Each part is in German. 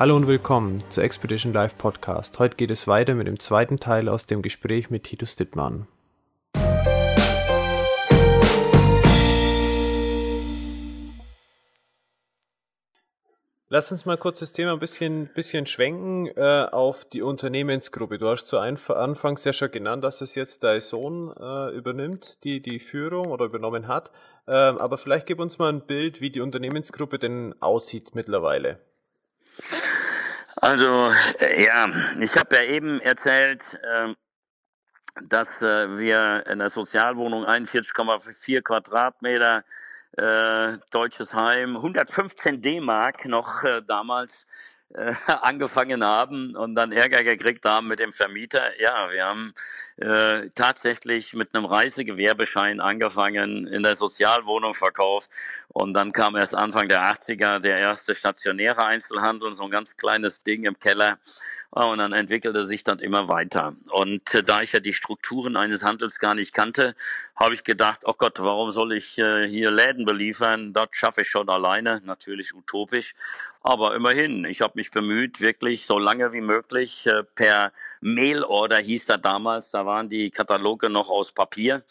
Hallo und willkommen zur Expedition Live Podcast. Heute geht es weiter mit dem zweiten Teil aus dem Gespräch mit Titus Dittmann. Lass uns mal kurz das Thema ein bisschen, bisschen schwenken äh, auf die Unternehmensgruppe. Du hast zu Anfangs ja schon genannt, dass es jetzt dein Sohn äh, übernimmt, die die Führung oder übernommen hat. Ähm, aber vielleicht gib uns mal ein Bild, wie die Unternehmensgruppe denn aussieht mittlerweile. Also, äh, ja, ich habe ja eben erzählt, äh, dass äh, wir in der Sozialwohnung 41,4 Quadratmeter äh, deutsches Heim, 115 D-Mark noch äh, damals äh, angefangen haben und dann Ärger gekriegt haben mit dem Vermieter. Ja, wir haben äh, tatsächlich mit einem Reisegewerbeschein angefangen, in der Sozialwohnung verkauft und dann kam erst Anfang der 80er der erste stationäre Einzelhandel, so ein ganz kleines Ding im Keller und dann entwickelte sich das immer weiter. Und äh, da ich ja die Strukturen eines Handels gar nicht kannte, habe ich gedacht, oh Gott, warum soll ich äh, hier Läden beliefern? Das schaffe ich schon alleine, natürlich utopisch. Aber immerhin, ich habe mich bemüht, wirklich so lange wie möglich äh, per Mailorder hieß das damals, da waren die Kataloge noch aus Papier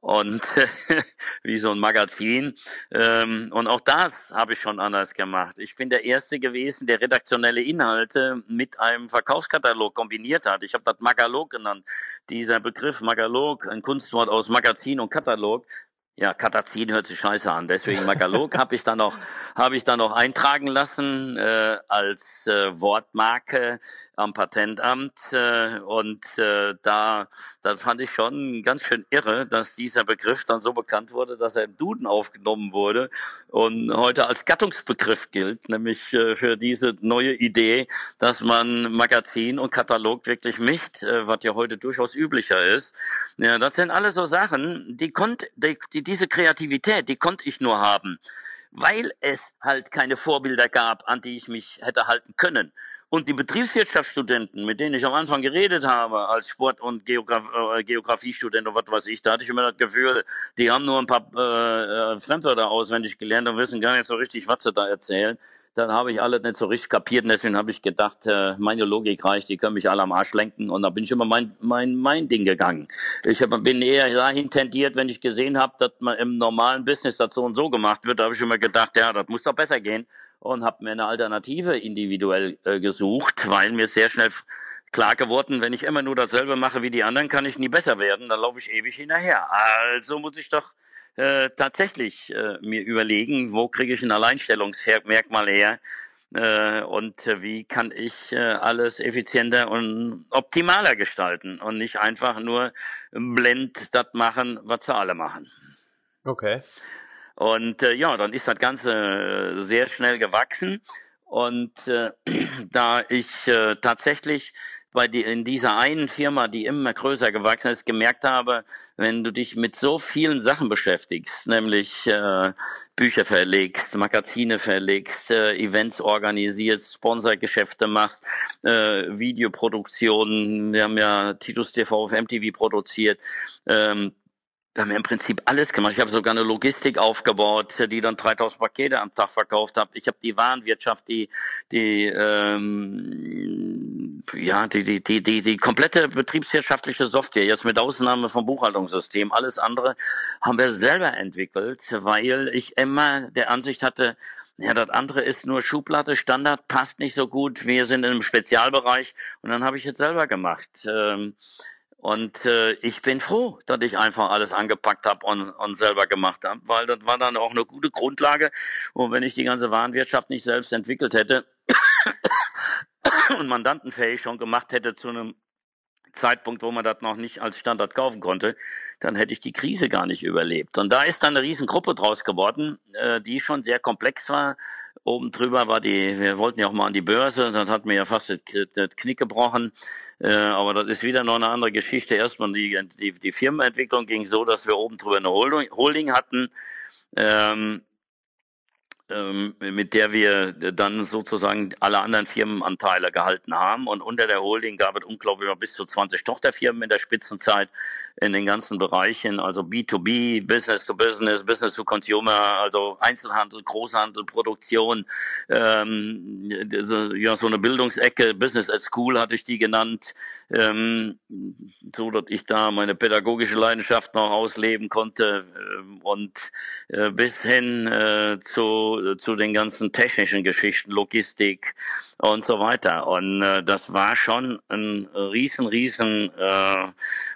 und wie so ein Magazin. Ähm, und auch das habe ich schon anders gemacht. Ich bin der Erste gewesen, der redaktionelle Inhalte mit einem Verkaufskatalog kombiniert hat. Ich habe das Magalog genannt. Dieser Begriff Magalog, ein Kunstwort aus Magazin und Katalog, ja, Katazin hört sich scheiße an. Deswegen Magalog habe ich dann noch habe ich dann noch eintragen lassen äh, als äh, Wortmarke am Patentamt äh, und äh, da da fand ich schon ganz schön irre, dass dieser Begriff dann so bekannt wurde, dass er im Duden aufgenommen wurde und heute als Gattungsbegriff gilt, nämlich äh, für diese neue Idee, dass man Magazin und Katalog wirklich mischt, äh, was ja heute durchaus üblicher ist. Ja, das sind alles so Sachen, die konnte die, die diese Kreativität, die konnte ich nur haben, weil es halt keine Vorbilder gab, an die ich mich hätte halten können. Und die Betriebswirtschaftsstudenten, mit denen ich am Anfang geredet habe, als Sport- und äh, Geografiestudent und was weiß ich, da hatte ich immer das Gefühl, die haben nur ein paar äh, äh Fremdwörter auswendig gelernt und wissen gar nicht so richtig, was sie da erzählen dann habe ich alles nicht so richtig kapiert und deswegen habe ich gedacht, äh, meine Logik reicht, die können mich alle am Arsch lenken und da bin ich immer mein, mein, mein Ding gegangen. Ich hab, bin eher dahin tendiert, wenn ich gesehen habe, dass man im normalen Business das so und so gemacht wird, habe ich immer gedacht, ja, das muss doch besser gehen und habe mir eine Alternative individuell äh, gesucht, weil mir sehr schnell klar geworden, wenn ich immer nur dasselbe mache wie die anderen, kann ich nie besser werden, dann laufe ich ewig hinterher. Also muss ich doch äh, tatsächlich äh, mir überlegen, wo kriege ich ein Alleinstellungsmerkmal her äh, und äh, wie kann ich äh, alles effizienter und optimaler gestalten und nicht einfach nur blend das machen, was sie alle machen. Okay. Und ja, dann ist das Ganze sehr schnell gewachsen. Und da ich tatsächlich bei die, in dieser einen Firma, die immer größer gewachsen ist, gemerkt habe, wenn du dich mit so vielen Sachen beschäftigst, nämlich äh, Bücher verlegst, Magazine verlegst, äh, Events organisierst, Sponsorgeschäfte machst, äh, Videoproduktionen, wir haben ja Titus TV auf MTV produziert, ähm, wir haben ja im Prinzip alles gemacht. Ich habe sogar eine Logistik aufgebaut, die dann 3000 Pakete am Tag verkauft hat. Ich habe die Warenwirtschaft, die die ähm, ja die, die die die die komplette betriebswirtschaftliche Software jetzt mit Ausnahme vom Buchhaltungssystem. Alles andere haben wir selber entwickelt, weil ich immer der Ansicht hatte, ja, das andere ist nur Schublade, Standard, passt nicht so gut. Wir sind in einem Spezialbereich und dann habe ich jetzt selber gemacht. Ähm, und äh, ich bin froh, dass ich einfach alles angepackt habe und, und selber gemacht habe, weil das war dann auch eine gute Grundlage. Und wenn ich die ganze Warenwirtschaft nicht selbst entwickelt hätte und mandantenfähig schon gemacht hätte zu einem Zeitpunkt, wo man das noch nicht als Standard kaufen konnte, dann hätte ich die Krise gar nicht überlebt. Und da ist dann eine Riesengruppe draus geworden, äh, die schon sehr komplex war. Oben drüber war die, wir wollten ja auch mal an die Börse, dann hat mir ja fast das Knick gebrochen. Äh, aber das ist wieder noch eine andere Geschichte. Erstmal die, die, die Firmenentwicklung ging so, dass wir oben drüber eine Holding hatten. Ähm, mit der wir dann sozusagen alle anderen Firmenanteile gehalten haben. Und unter der Holding gab es unglaublich bis zu 20 Tochterfirmen in der Spitzenzeit in den ganzen Bereichen, also B2B, Business to Business, Business to Consumer, also Einzelhandel, Großhandel, Produktion, ähm, ja, so eine Bildungsecke, Business at School hatte ich die genannt, ähm, so dass ich da meine pädagogische Leidenschaft noch ausleben konnte. Ähm, und äh, bis hin äh, zu zu, den ganzen technischen Geschichten, Logistik und so weiter. Und äh, das war schon ein riesen, riesen äh,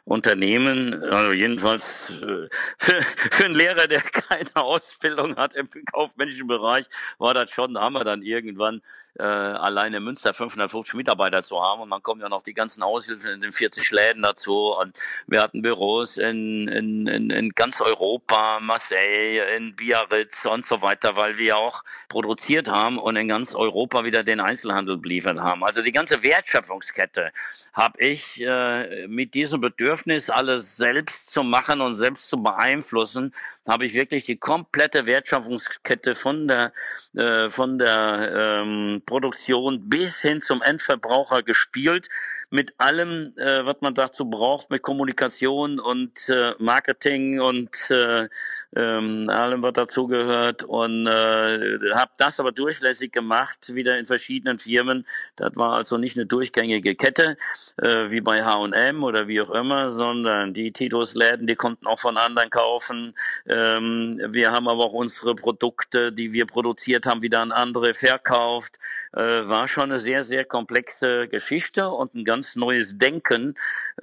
Unternehmen, also jedenfalls äh, für, für einen Lehrer, der keine Ausbildung hat im kaufmännischen Bereich, war das schon, da haben wir dann irgendwann äh, alleine in Münster 550 Mitarbeiter zu haben und dann kommen ja noch die ganzen Aushilfen in den 40 Läden dazu und wir hatten Büros in, in, in, in ganz Europa, Marseille, in Biarritz und so weiter, weil wir auch produziert haben und in ganz Europa wieder den Einzelhandel beliefert haben. Also die ganze Wertschöpfungskette habe ich äh, mit diesem Bedürfnis, alles selbst zu machen und selbst zu beeinflussen, habe ich wirklich die komplette Wertschöpfungskette von der, äh, von der ähm, Produktion bis hin zum Endverbraucher gespielt mit allem, äh, was man dazu braucht, mit Kommunikation und äh, Marketing und äh, ähm, allem, was dazugehört. Und äh, habe das aber durchlässig gemacht, wieder in verschiedenen Firmen. Das war also nicht eine durchgängige Kette, äh, wie bei H&M oder wie auch immer, sondern die Titusläden, die konnten auch von anderen kaufen. Ähm, wir haben aber auch unsere Produkte, die wir produziert haben, wieder an andere verkauft. Äh, war schon eine sehr, sehr komplexe Geschichte und ein ganz neues Denken,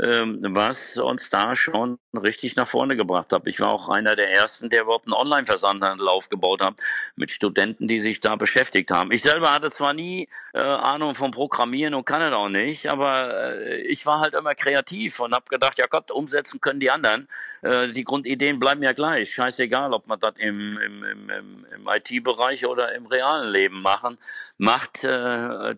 ähm, was uns da schon richtig nach vorne gebracht hat. Ich war auch einer der ersten, der überhaupt einen Online-Versandhandel aufgebaut hat, mit Studenten, die sich da beschäftigt haben. Ich selber hatte zwar nie äh, Ahnung vom Programmieren und kann es auch nicht, aber äh, ich war halt immer kreativ und habe gedacht, ja Gott, umsetzen können die anderen. Äh, die Grundideen bleiben ja gleich. Scheißegal, ob man das im, im, im, im IT-Bereich oder im realen Leben machen macht.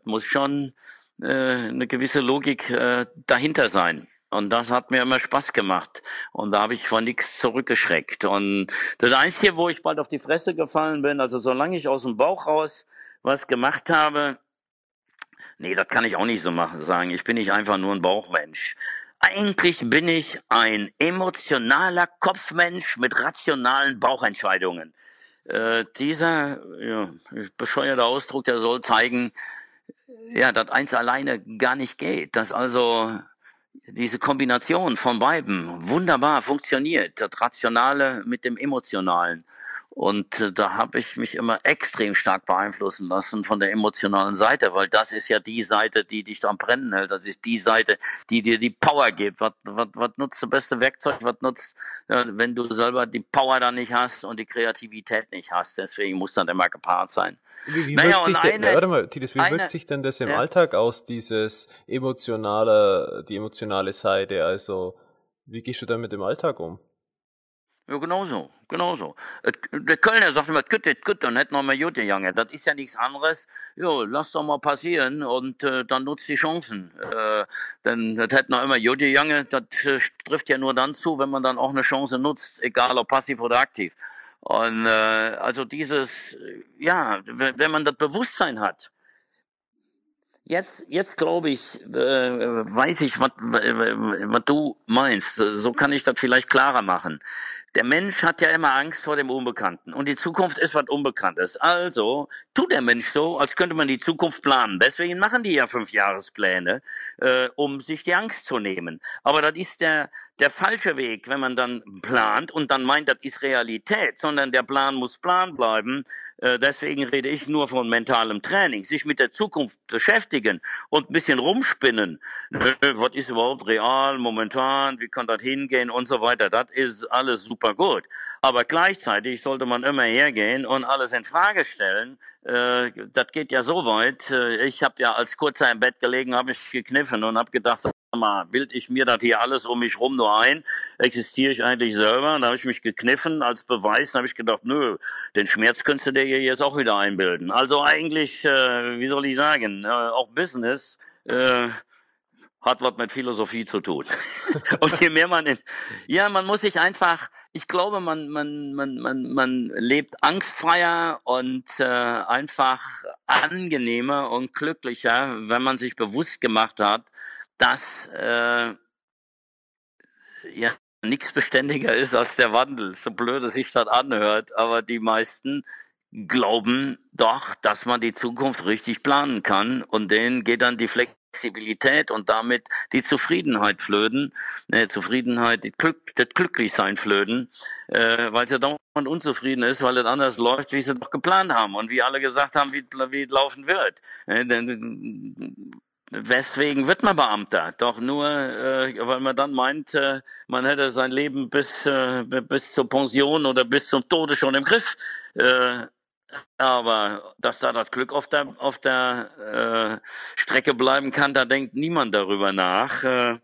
Muss schon eine gewisse Logik äh, dahinter sein. Und das hat mir immer Spaß gemacht. Und da habe ich von nichts zurückgeschreckt. Und das Einzige, wo ich bald auf die Fresse gefallen bin, also solange ich aus dem Bauch raus was gemacht habe, nee, das kann ich auch nicht so machen, sagen. Ich bin nicht einfach nur ein Bauchmensch. Eigentlich bin ich ein emotionaler Kopfmensch mit rationalen Bauchentscheidungen. Äh, dieser ja, bescheuerte Ausdruck, der soll zeigen, ja, dass eins alleine gar nicht geht, dass also diese Kombination von beiden wunderbar funktioniert, das Rationale mit dem Emotionalen. Und äh, da habe ich mich immer extrem stark beeinflussen lassen von der emotionalen Seite, weil das ist ja die Seite, die dich am Brennen hält. Das ist die Seite, die dir die Power gibt. Was, was, was nutzt das beste Werkzeug? Was nutzt, äh, wenn du selber die Power da nicht hast und die Kreativität nicht hast? Deswegen muss dann immer gepaart sein. Wie, wie naja, wirkt sich denn, eine, warte mal, Titus, wie eine, wirkt sich denn das im ja. Alltag aus, dieses emotionale, die emotionale Seite? Also, wie gehst du da mit dem Alltag um? Ja, genau so, genau. Der Kölner sagt immer, gut, gut, dann hätten wir mal Jute, Junge. Das ist ja nichts anderes. Ja, lass doch mal passieren und äh, dann nutzt die Chancen. Äh, denn das hätten wir immer Jute, Junge. Das äh, trifft ja nur dann zu, wenn man dann auch eine Chance nutzt, egal ob passiv oder aktiv. Und äh, also dieses, ja, wenn man das Bewusstsein hat, Jetzt, jetzt glaube ich, äh, weiß ich, was du meinst. So kann ich das vielleicht klarer machen. Der Mensch hat ja immer Angst vor dem Unbekannten und die Zukunft ist was Unbekanntes. Also tut der Mensch so, als könnte man die Zukunft planen. Deswegen machen die ja Fünfjahrespläne, äh, um sich die Angst zu nehmen. Aber das ist der, der falsche Weg, wenn man dann plant und dann meint, das ist Realität, sondern der Plan muss Plan bleiben. Äh, deswegen rede ich nur von mentalem Training, sich mit der Zukunft beschäftigen und ein bisschen rumspinnen. Was ist überhaupt real, momentan, wie kann das hingehen und so weiter. Das ist alles super gut. Aber gleichzeitig sollte man immer hergehen und alles in Frage stellen. Äh, das geht ja so weit. Äh, ich habe ja als kurzer im Bett gelegen, habe ich gekniffen und habe gedacht, mal, bild ich mir das hier alles um mich rum nur ein? Existiere ich eigentlich selber? Da habe ich mich gekniffen als Beweis. Da habe ich gedacht, nö, den Schmerz könntest du dir jetzt auch wieder einbilden. Also eigentlich, äh, wie soll ich sagen, äh, auch Business äh, hat was mit Philosophie zu tun. und je mehr man in, ja, man muss sich einfach, ich glaube, man, man, man, man, man lebt angstfreier und äh, einfach angenehmer und glücklicher, wenn man sich bewusst gemacht hat, dass äh, ja nichts beständiger ist als der Wandel. So blöd es sich das anhört, aber die meisten glauben doch, dass man die Zukunft richtig planen kann und denen geht dann die Flex Flexibilität und damit die Zufriedenheit flöten, äh, Zufriedenheit, Glück, das Glücklichsein flöten, äh, weil sie dauernd unzufrieden ist, weil es anders läuft, wie sie doch geplant haben und wie alle gesagt haben, wie, wie es laufen wird. Äh, Weswegen wird man Beamter? Doch nur, äh, weil man dann meint, äh, man hätte sein Leben bis, äh, bis zur Pension oder bis zum Tode schon im Griff. Äh, aber dass da das Glück auf der, auf der äh, Strecke bleiben kann, da denkt niemand darüber nach. Äh,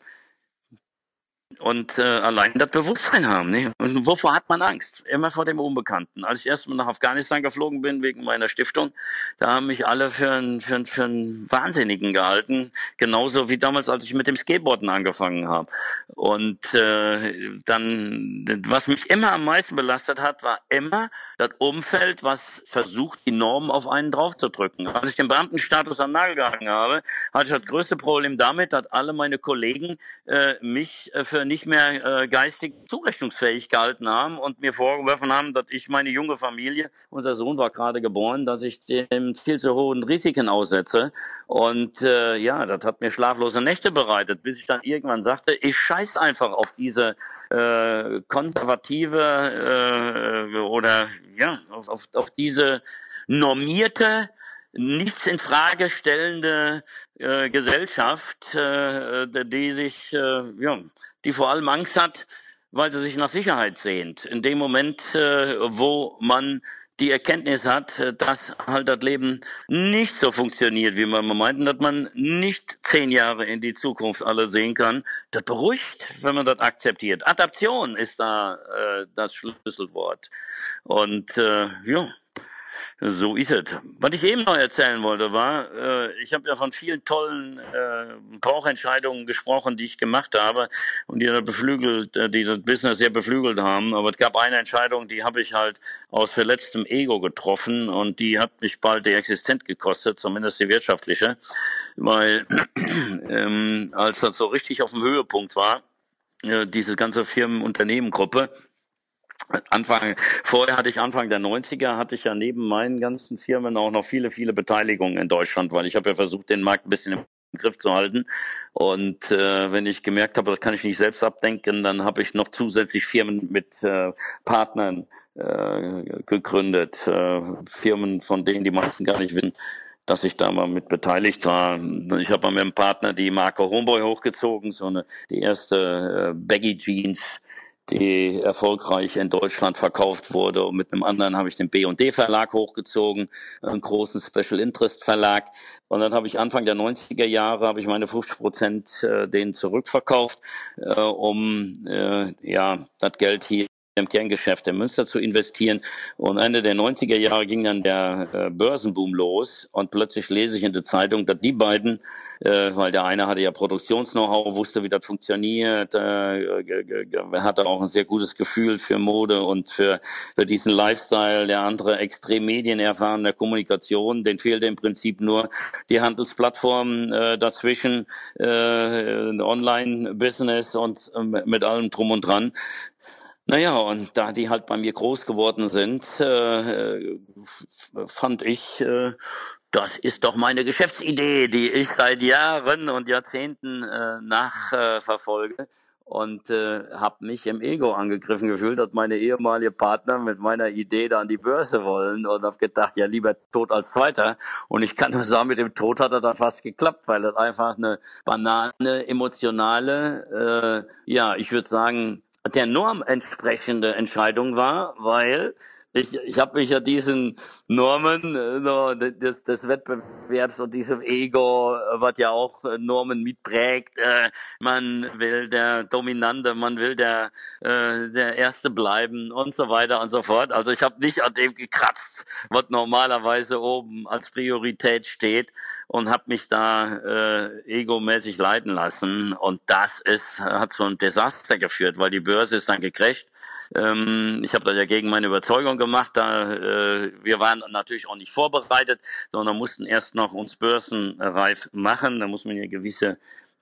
und äh, allein das Bewusstsein haben. Ne? Und wovor hat man Angst? Immer vor dem Unbekannten. Als ich erstmal nach Afghanistan geflogen bin wegen meiner Stiftung, da haben mich alle für einen, für, für einen Wahnsinnigen gehalten. Genauso wie damals, als ich mit dem Skateboarden angefangen habe. Und äh, dann, was mich immer am meisten belastet hat, war immer das Umfeld, was versucht, die Normen auf einen draufzudrücken. Als ich den Beamtenstatus an Nagel gehangen habe, hatte ich das größte Problem damit, dass alle meine Kollegen äh, mich äh, für nicht mehr äh, geistig zurechnungsfähig gehalten haben und mir vorgeworfen haben, dass ich meine junge Familie, unser Sohn war gerade geboren, dass ich dem viel zu hohen Risiken aussetze. Und äh, ja, das hat mir schlaflose Nächte bereitet, bis ich dann irgendwann sagte, ich scheiß einfach auf diese äh, konservative äh, oder ja, auf, auf, auf diese normierte nichts in Frage stellende äh, Gesellschaft, äh, die sich, äh, ja, die vor allem Angst hat, weil sie sich nach Sicherheit sehnt. In dem Moment, äh, wo man die Erkenntnis hat, äh, dass halt das Leben nicht so funktioniert, wie man meint, und dass man nicht zehn Jahre in die Zukunft alle sehen kann, das beruhigt, wenn man das akzeptiert. Adaption ist da äh, das Schlüsselwort. Und äh, ja, so ist es. Was ich eben noch erzählen wollte, war, äh, ich habe ja von vielen tollen äh, Bauchentscheidungen gesprochen, die ich gemacht habe und die das beflügelt, äh, die das Business sehr beflügelt haben. Aber es gab eine Entscheidung, die habe ich halt aus verletztem Ego getroffen und die hat mich bald die Existenz gekostet, zumindest die wirtschaftliche, weil ähm, als das so richtig auf dem Höhepunkt war, äh, diese ganze Firmen-Unternehmen-Gruppe, Anfang, vorher hatte ich Anfang der 90er, hatte ich ja neben meinen ganzen Firmen auch noch viele, viele Beteiligungen in Deutschland, weil ich habe ja versucht, den Markt ein bisschen im Griff zu halten. Und äh, wenn ich gemerkt habe, das kann ich nicht selbst abdenken, dann habe ich noch zusätzlich Firmen mit äh, Partnern äh, gegründet. Äh, Firmen, von denen die meisten gar nicht wissen, dass ich da mal mit beteiligt war. Ich habe mit einem Partner die Marke Homeboy hochgezogen, so eine die erste äh, Baggy Jeans die erfolgreich in Deutschland verkauft wurde. Und mit einem anderen habe ich den B&D Verlag hochgezogen, einen großen Special Interest Verlag. Und dann habe ich Anfang der 90er Jahre habe ich meine 50 Prozent äh, denen zurückverkauft, äh, um äh, ja das Geld hier im Kerngeschäft in Münster zu investieren. Und Ende der 90er Jahre ging dann der äh, Börsenboom los und plötzlich lese ich in der Zeitung, dass die beiden, äh, weil der eine hatte ja Produktions-Know-how, wusste, wie das funktioniert, äh, hatte auch ein sehr gutes Gefühl für Mode und für, für diesen Lifestyle, der andere extrem medienerfahrene Kommunikation, den fehlte im Prinzip nur die Handelsplattform dazwischen, Online-Business und mit allem drum und dran. Naja, und da die halt bei mir groß geworden sind, äh, fand ich, äh, das ist doch meine Geschäftsidee, die ich seit Jahren und Jahrzehnten äh, nachverfolge. Äh, und äh, habe mich im Ego angegriffen gefühlt, dass meine ehemalige Partner mit meiner Idee da an die Börse wollen und habe gedacht, ja lieber tot als Zweiter. Und ich kann nur sagen, mit dem Tod hat er dann fast geklappt, weil das einfach eine banane, emotionale, äh, ja, ich würde sagen, der Norm entsprechende Entscheidung war, weil ich, ich habe mich ja diesen Normen äh, des, des Wettbewerbs und diesem Ego, äh, was ja auch äh, Normen mitprägt. Äh, man will der Dominante, man will der, äh, der Erste bleiben und so weiter und so fort. Also ich habe nicht an dem gekratzt, was normalerweise oben als Priorität steht und habe mich da äh, egomäßig leiten lassen. Und das ist, hat zu einem Desaster geführt, weil die Börse ist dann gecrasht. Ähm, ich habe das ja gegen meine Überzeugung gemacht. Da, äh, wir waren natürlich auch nicht vorbereitet, sondern mussten erst noch uns börsenreif machen. Da muss man ja gewisse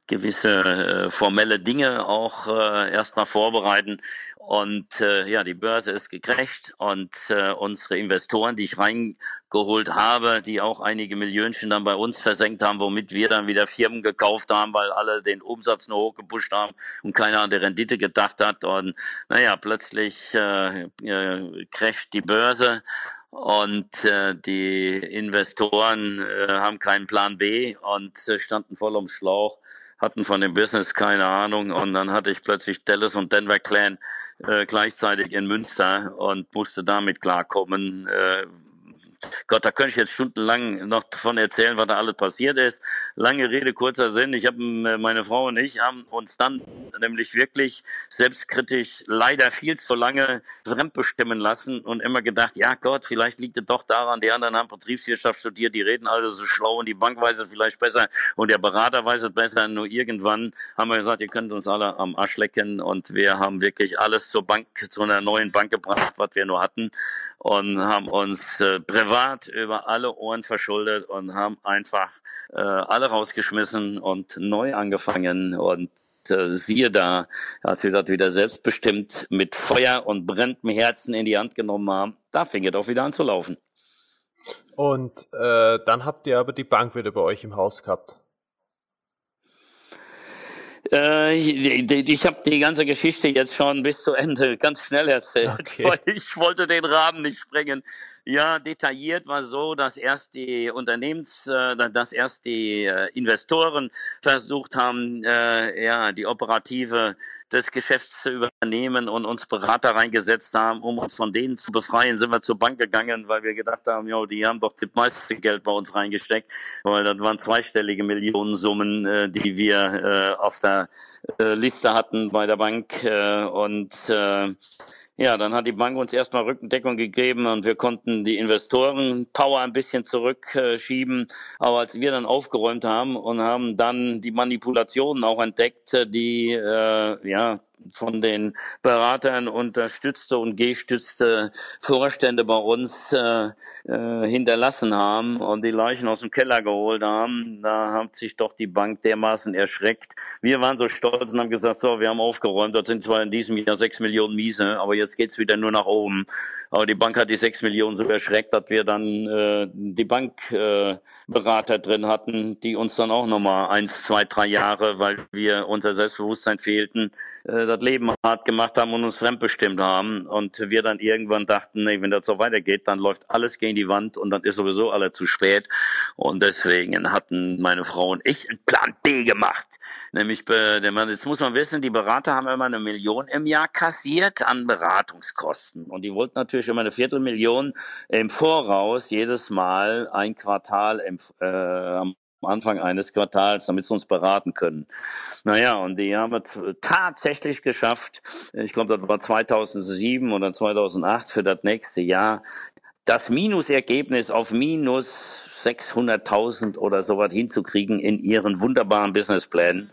gewisse äh, formelle Dinge auch äh, erstmal vorbereiten. Und äh, ja, die Börse ist gecrasht und äh, unsere Investoren, die ich reingeholt habe, die auch einige Millionchen dann bei uns versenkt haben, womit wir dann wieder Firmen gekauft haben, weil alle den Umsatz nur hochgepusht haben und keiner an die Rendite gedacht hat. Und naja, plötzlich äh, äh, crasht die Börse und äh, die Investoren äh, haben keinen Plan B und äh, standen voll ums Schlauch hatten von dem Business keine Ahnung. Und dann hatte ich plötzlich Dallas und Denver Clan äh, gleichzeitig in Münster und musste damit klarkommen, äh, Gott, da könnte ich jetzt stundenlang noch davon erzählen, was da alles passiert ist. Lange Rede, kurzer Sinn. Ich habe, äh, meine Frau und ich haben uns dann nämlich wirklich selbstkritisch leider viel zu lange fremdbestimmen lassen und immer gedacht, ja Gott, vielleicht liegt es doch daran, die anderen haben Betriebswirtschaft studiert, die reden alle so schlau und die Bank weiß es vielleicht besser und der Berater weiß es besser. Nur irgendwann haben wir gesagt, ihr könnt uns alle am Arsch lecken und wir haben wirklich alles zur Bank, zu einer neuen Bank gebracht, was wir nur hatten und haben uns äh, privat über alle Ohren verschuldet und haben einfach äh, alle rausgeschmissen und neu angefangen und äh, siehe da, als wir das wieder selbstbestimmt mit Feuer und brennendem Herzen in die Hand genommen haben, da fing es auch wieder an zu laufen. Und äh, dann habt ihr aber die Bank wieder bei euch im Haus gehabt. Äh, ich, ich habe die ganze Geschichte jetzt schon bis zu Ende ganz schnell erzählt, okay. weil ich wollte den Rahmen nicht sprengen. Ja, detailliert war so, dass erst die Unternehmens, äh, dass erst die äh, Investoren versucht haben, äh, ja, die operative des Geschäfts zu übernehmen und uns Berater reingesetzt haben, um uns von denen zu befreien, sind wir zur Bank gegangen, weil wir gedacht haben, jo, die haben doch das meiste Geld bei uns reingesteckt, weil das waren zweistellige Millionensummen, die wir auf der Liste hatten bei der Bank und ja, dann hat die Bank uns erstmal Rückendeckung gegeben und wir konnten die Investoren-Power ein bisschen zurückschieben. Aber als wir dann aufgeräumt haben und haben dann die Manipulationen auch entdeckt, die äh, ja von den Beratern unterstützte und gestützte Vorstände bei uns äh, äh, hinterlassen haben und die Leichen aus dem Keller geholt haben, da hat sich doch die Bank dermaßen erschreckt. Wir waren so stolz und haben gesagt, so, wir haben aufgeräumt, das sind zwar in diesem Jahr sechs Millionen Miese, aber jetzt geht's wieder nur nach oben. Aber die Bank hat die sechs Millionen so erschreckt, dass wir dann äh, die Bankberater äh, drin hatten, die uns dann auch nochmal eins, zwei, drei Jahre, weil wir unser Selbstbewusstsein fehlten, äh, das Leben hart gemacht haben und uns fremdbestimmt haben. Und wir dann irgendwann dachten, nee, wenn das so weitergeht, dann läuft alles gegen die Wand und dann ist sowieso alle zu spät. Und deswegen hatten meine Frau und ich einen Plan B gemacht. Nämlich, jetzt muss man wissen, die Berater haben immer eine Million im Jahr kassiert an Beratungskosten. Und die wollten natürlich immer eine Viertelmillion im Voraus jedes Mal ein Quartal im, äh, am Anfang eines Quartals, damit sie uns beraten können. Naja, und die haben es tatsächlich geschafft. Ich glaube, das war 2007 oder 2008 für das nächste Jahr. Das Minusergebnis auf minus 600.000 oder sowas hinzukriegen in ihren wunderbaren Businessplänen.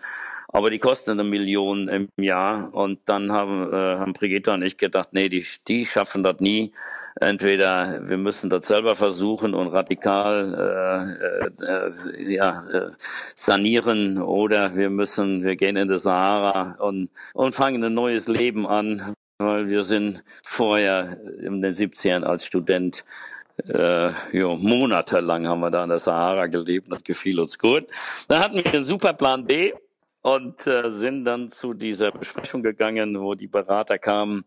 Aber die kosten eine Million im Jahr. Und dann haben, äh, haben Brigitte und ich gedacht, nee, die, die schaffen das nie. Entweder wir müssen das selber versuchen und radikal äh, äh, ja, äh, sanieren oder wir müssen, wir gehen in die Sahara und, und fangen ein neues Leben an, weil wir sind vorher in den 70ern als Student äh, jo, monatelang haben wir da in der Sahara gelebt, das gefiel uns gut. Da hatten wir einen super Plan B und äh, sind dann zu dieser Besprechung gegangen, wo die Berater kamen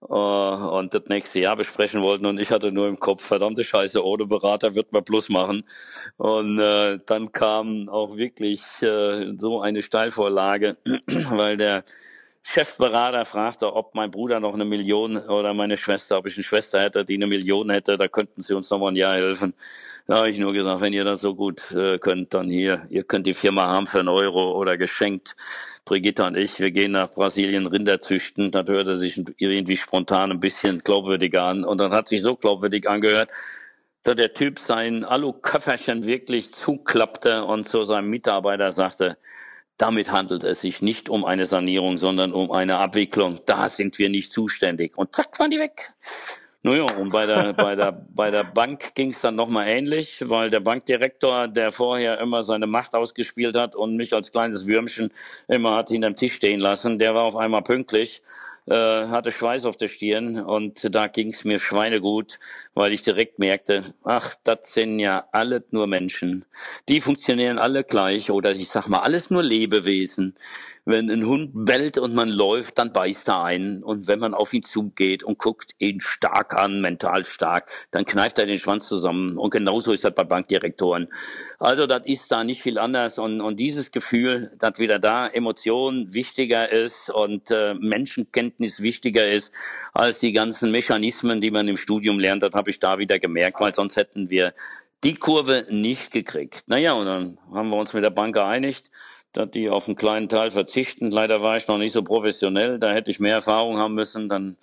äh, und das nächste Jahr besprechen wollten und ich hatte nur im Kopf, verdammte Scheiße, ohne Berater wird man Plus machen. Und äh, dann kam auch wirklich äh, so eine Steilvorlage, weil der Chefberater fragte, ob mein Bruder noch eine Million oder meine Schwester, ob ich eine Schwester hätte, die eine Million hätte, da könnten sie uns noch mal ein Jahr helfen. Da habe ich nur gesagt, wenn ihr das so gut äh, könnt, dann hier, ihr könnt die Firma haben für einen Euro oder geschenkt. Brigitte und ich, wir gehen nach Brasilien Rinder züchten. Das hörte sich irgendwie spontan ein bisschen glaubwürdiger an. Und dann hat sich so glaubwürdig angehört, dass der Typ sein Aluköfferchen wirklich zuklappte und zu seinem Mitarbeiter sagte, damit handelt es sich nicht um eine Sanierung, sondern um eine Abwicklung. Da sind wir nicht zuständig. Und zack, waren die weg. Naja, und bei der, bei der, bei der Bank ging es dann nochmal ähnlich, weil der Bankdirektor, der vorher immer seine Macht ausgespielt hat und mich als kleines Würmchen immer hat hinterm Tisch stehen lassen, der war auf einmal pünktlich hatte Schweiß auf der Stirn und da ging es mir schweinegut, weil ich direkt merkte, ach, das sind ja alle nur Menschen. Die funktionieren alle gleich oder ich sag mal, alles nur Lebewesen. Wenn ein Hund bellt und man läuft, dann beißt er ein. Und wenn man auf ihn zugeht und guckt ihn stark an, mental stark, dann kneift er den Schwanz zusammen. Und genauso ist das bei Bankdirektoren. Also das ist da nicht viel anders. Und, und dieses Gefühl, dass wieder da Emotion wichtiger ist und äh, Menschenkenntnis wichtiger ist als die ganzen Mechanismen, die man im Studium lernt, das habe ich da wieder gemerkt, weil sonst hätten wir die Kurve nicht gekriegt. Naja, und dann haben wir uns mit der Bank geeinigt dass die auf einen kleinen Teil verzichten. Leider war ich noch nicht so professionell, da hätte ich mehr Erfahrung haben müssen, dann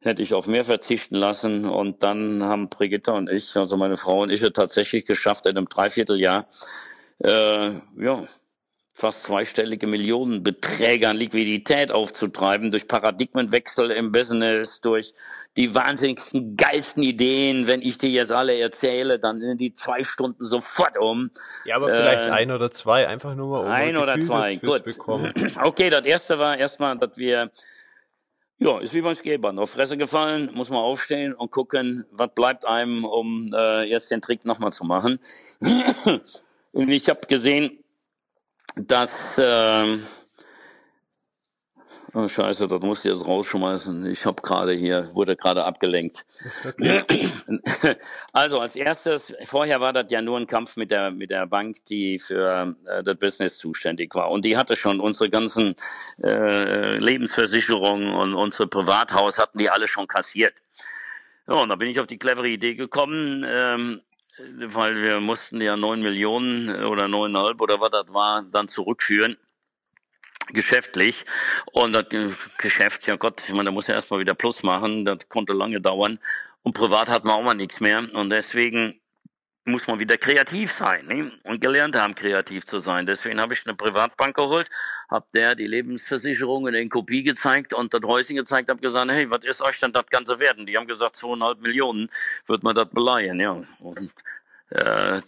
hätte ich auf mehr verzichten lassen. Und dann haben Brigitte und ich, also meine Frau und ich, es tatsächlich geschafft, in einem Dreivierteljahr, äh, ja, fast zweistellige Millionenbeträge an Liquidität aufzutreiben, durch Paradigmenwechsel im Business, durch die wahnsinnigsten, geilsten Ideen. Wenn ich dir jetzt alle erzähle, dann sind die zwei Stunden sofort um. Ja, aber vielleicht äh, ein oder zwei, einfach nur mal um ein oder zwei, gut. Bekommen. Okay, das erste war erstmal, dass wir ja, ist wie beim Skateboard. Auf Fresse gefallen, muss man aufstehen und gucken, was bleibt einem, um äh, jetzt den Trick nochmal zu machen. und ich habe gesehen, dass äh, Oh, scheiße, das musst du jetzt rausschmeißen. Ich habe gerade hier, wurde gerade abgelenkt. also als erstes, vorher war das ja nur ein Kampf mit der, mit der Bank, die für äh, das Business zuständig war. Und die hatte schon unsere ganzen äh, Lebensversicherungen und unsere Privathaus hatten die alle schon kassiert. Ja, und da bin ich auf die clevere Idee gekommen, ähm, weil wir mussten ja neun Millionen oder neuneinhalb oder was das war, dann zurückführen geschäftlich. Und das Geschäft, ja Gott, ich meine, da muss ja erstmal wieder Plus machen, das konnte lange dauern. Und privat hat man auch mal nichts mehr. Und deswegen muss man wieder kreativ sein ne? und gelernt haben, kreativ zu sein. Deswegen habe ich eine Privatbank geholt, habe der die Lebensversicherung in Kopie gezeigt und das Häuschen gezeigt, habe gesagt, hey, was ist euch denn das Ganze werden? Die haben gesagt, zweieinhalb Millionen wird man das beleihen. Ja. Und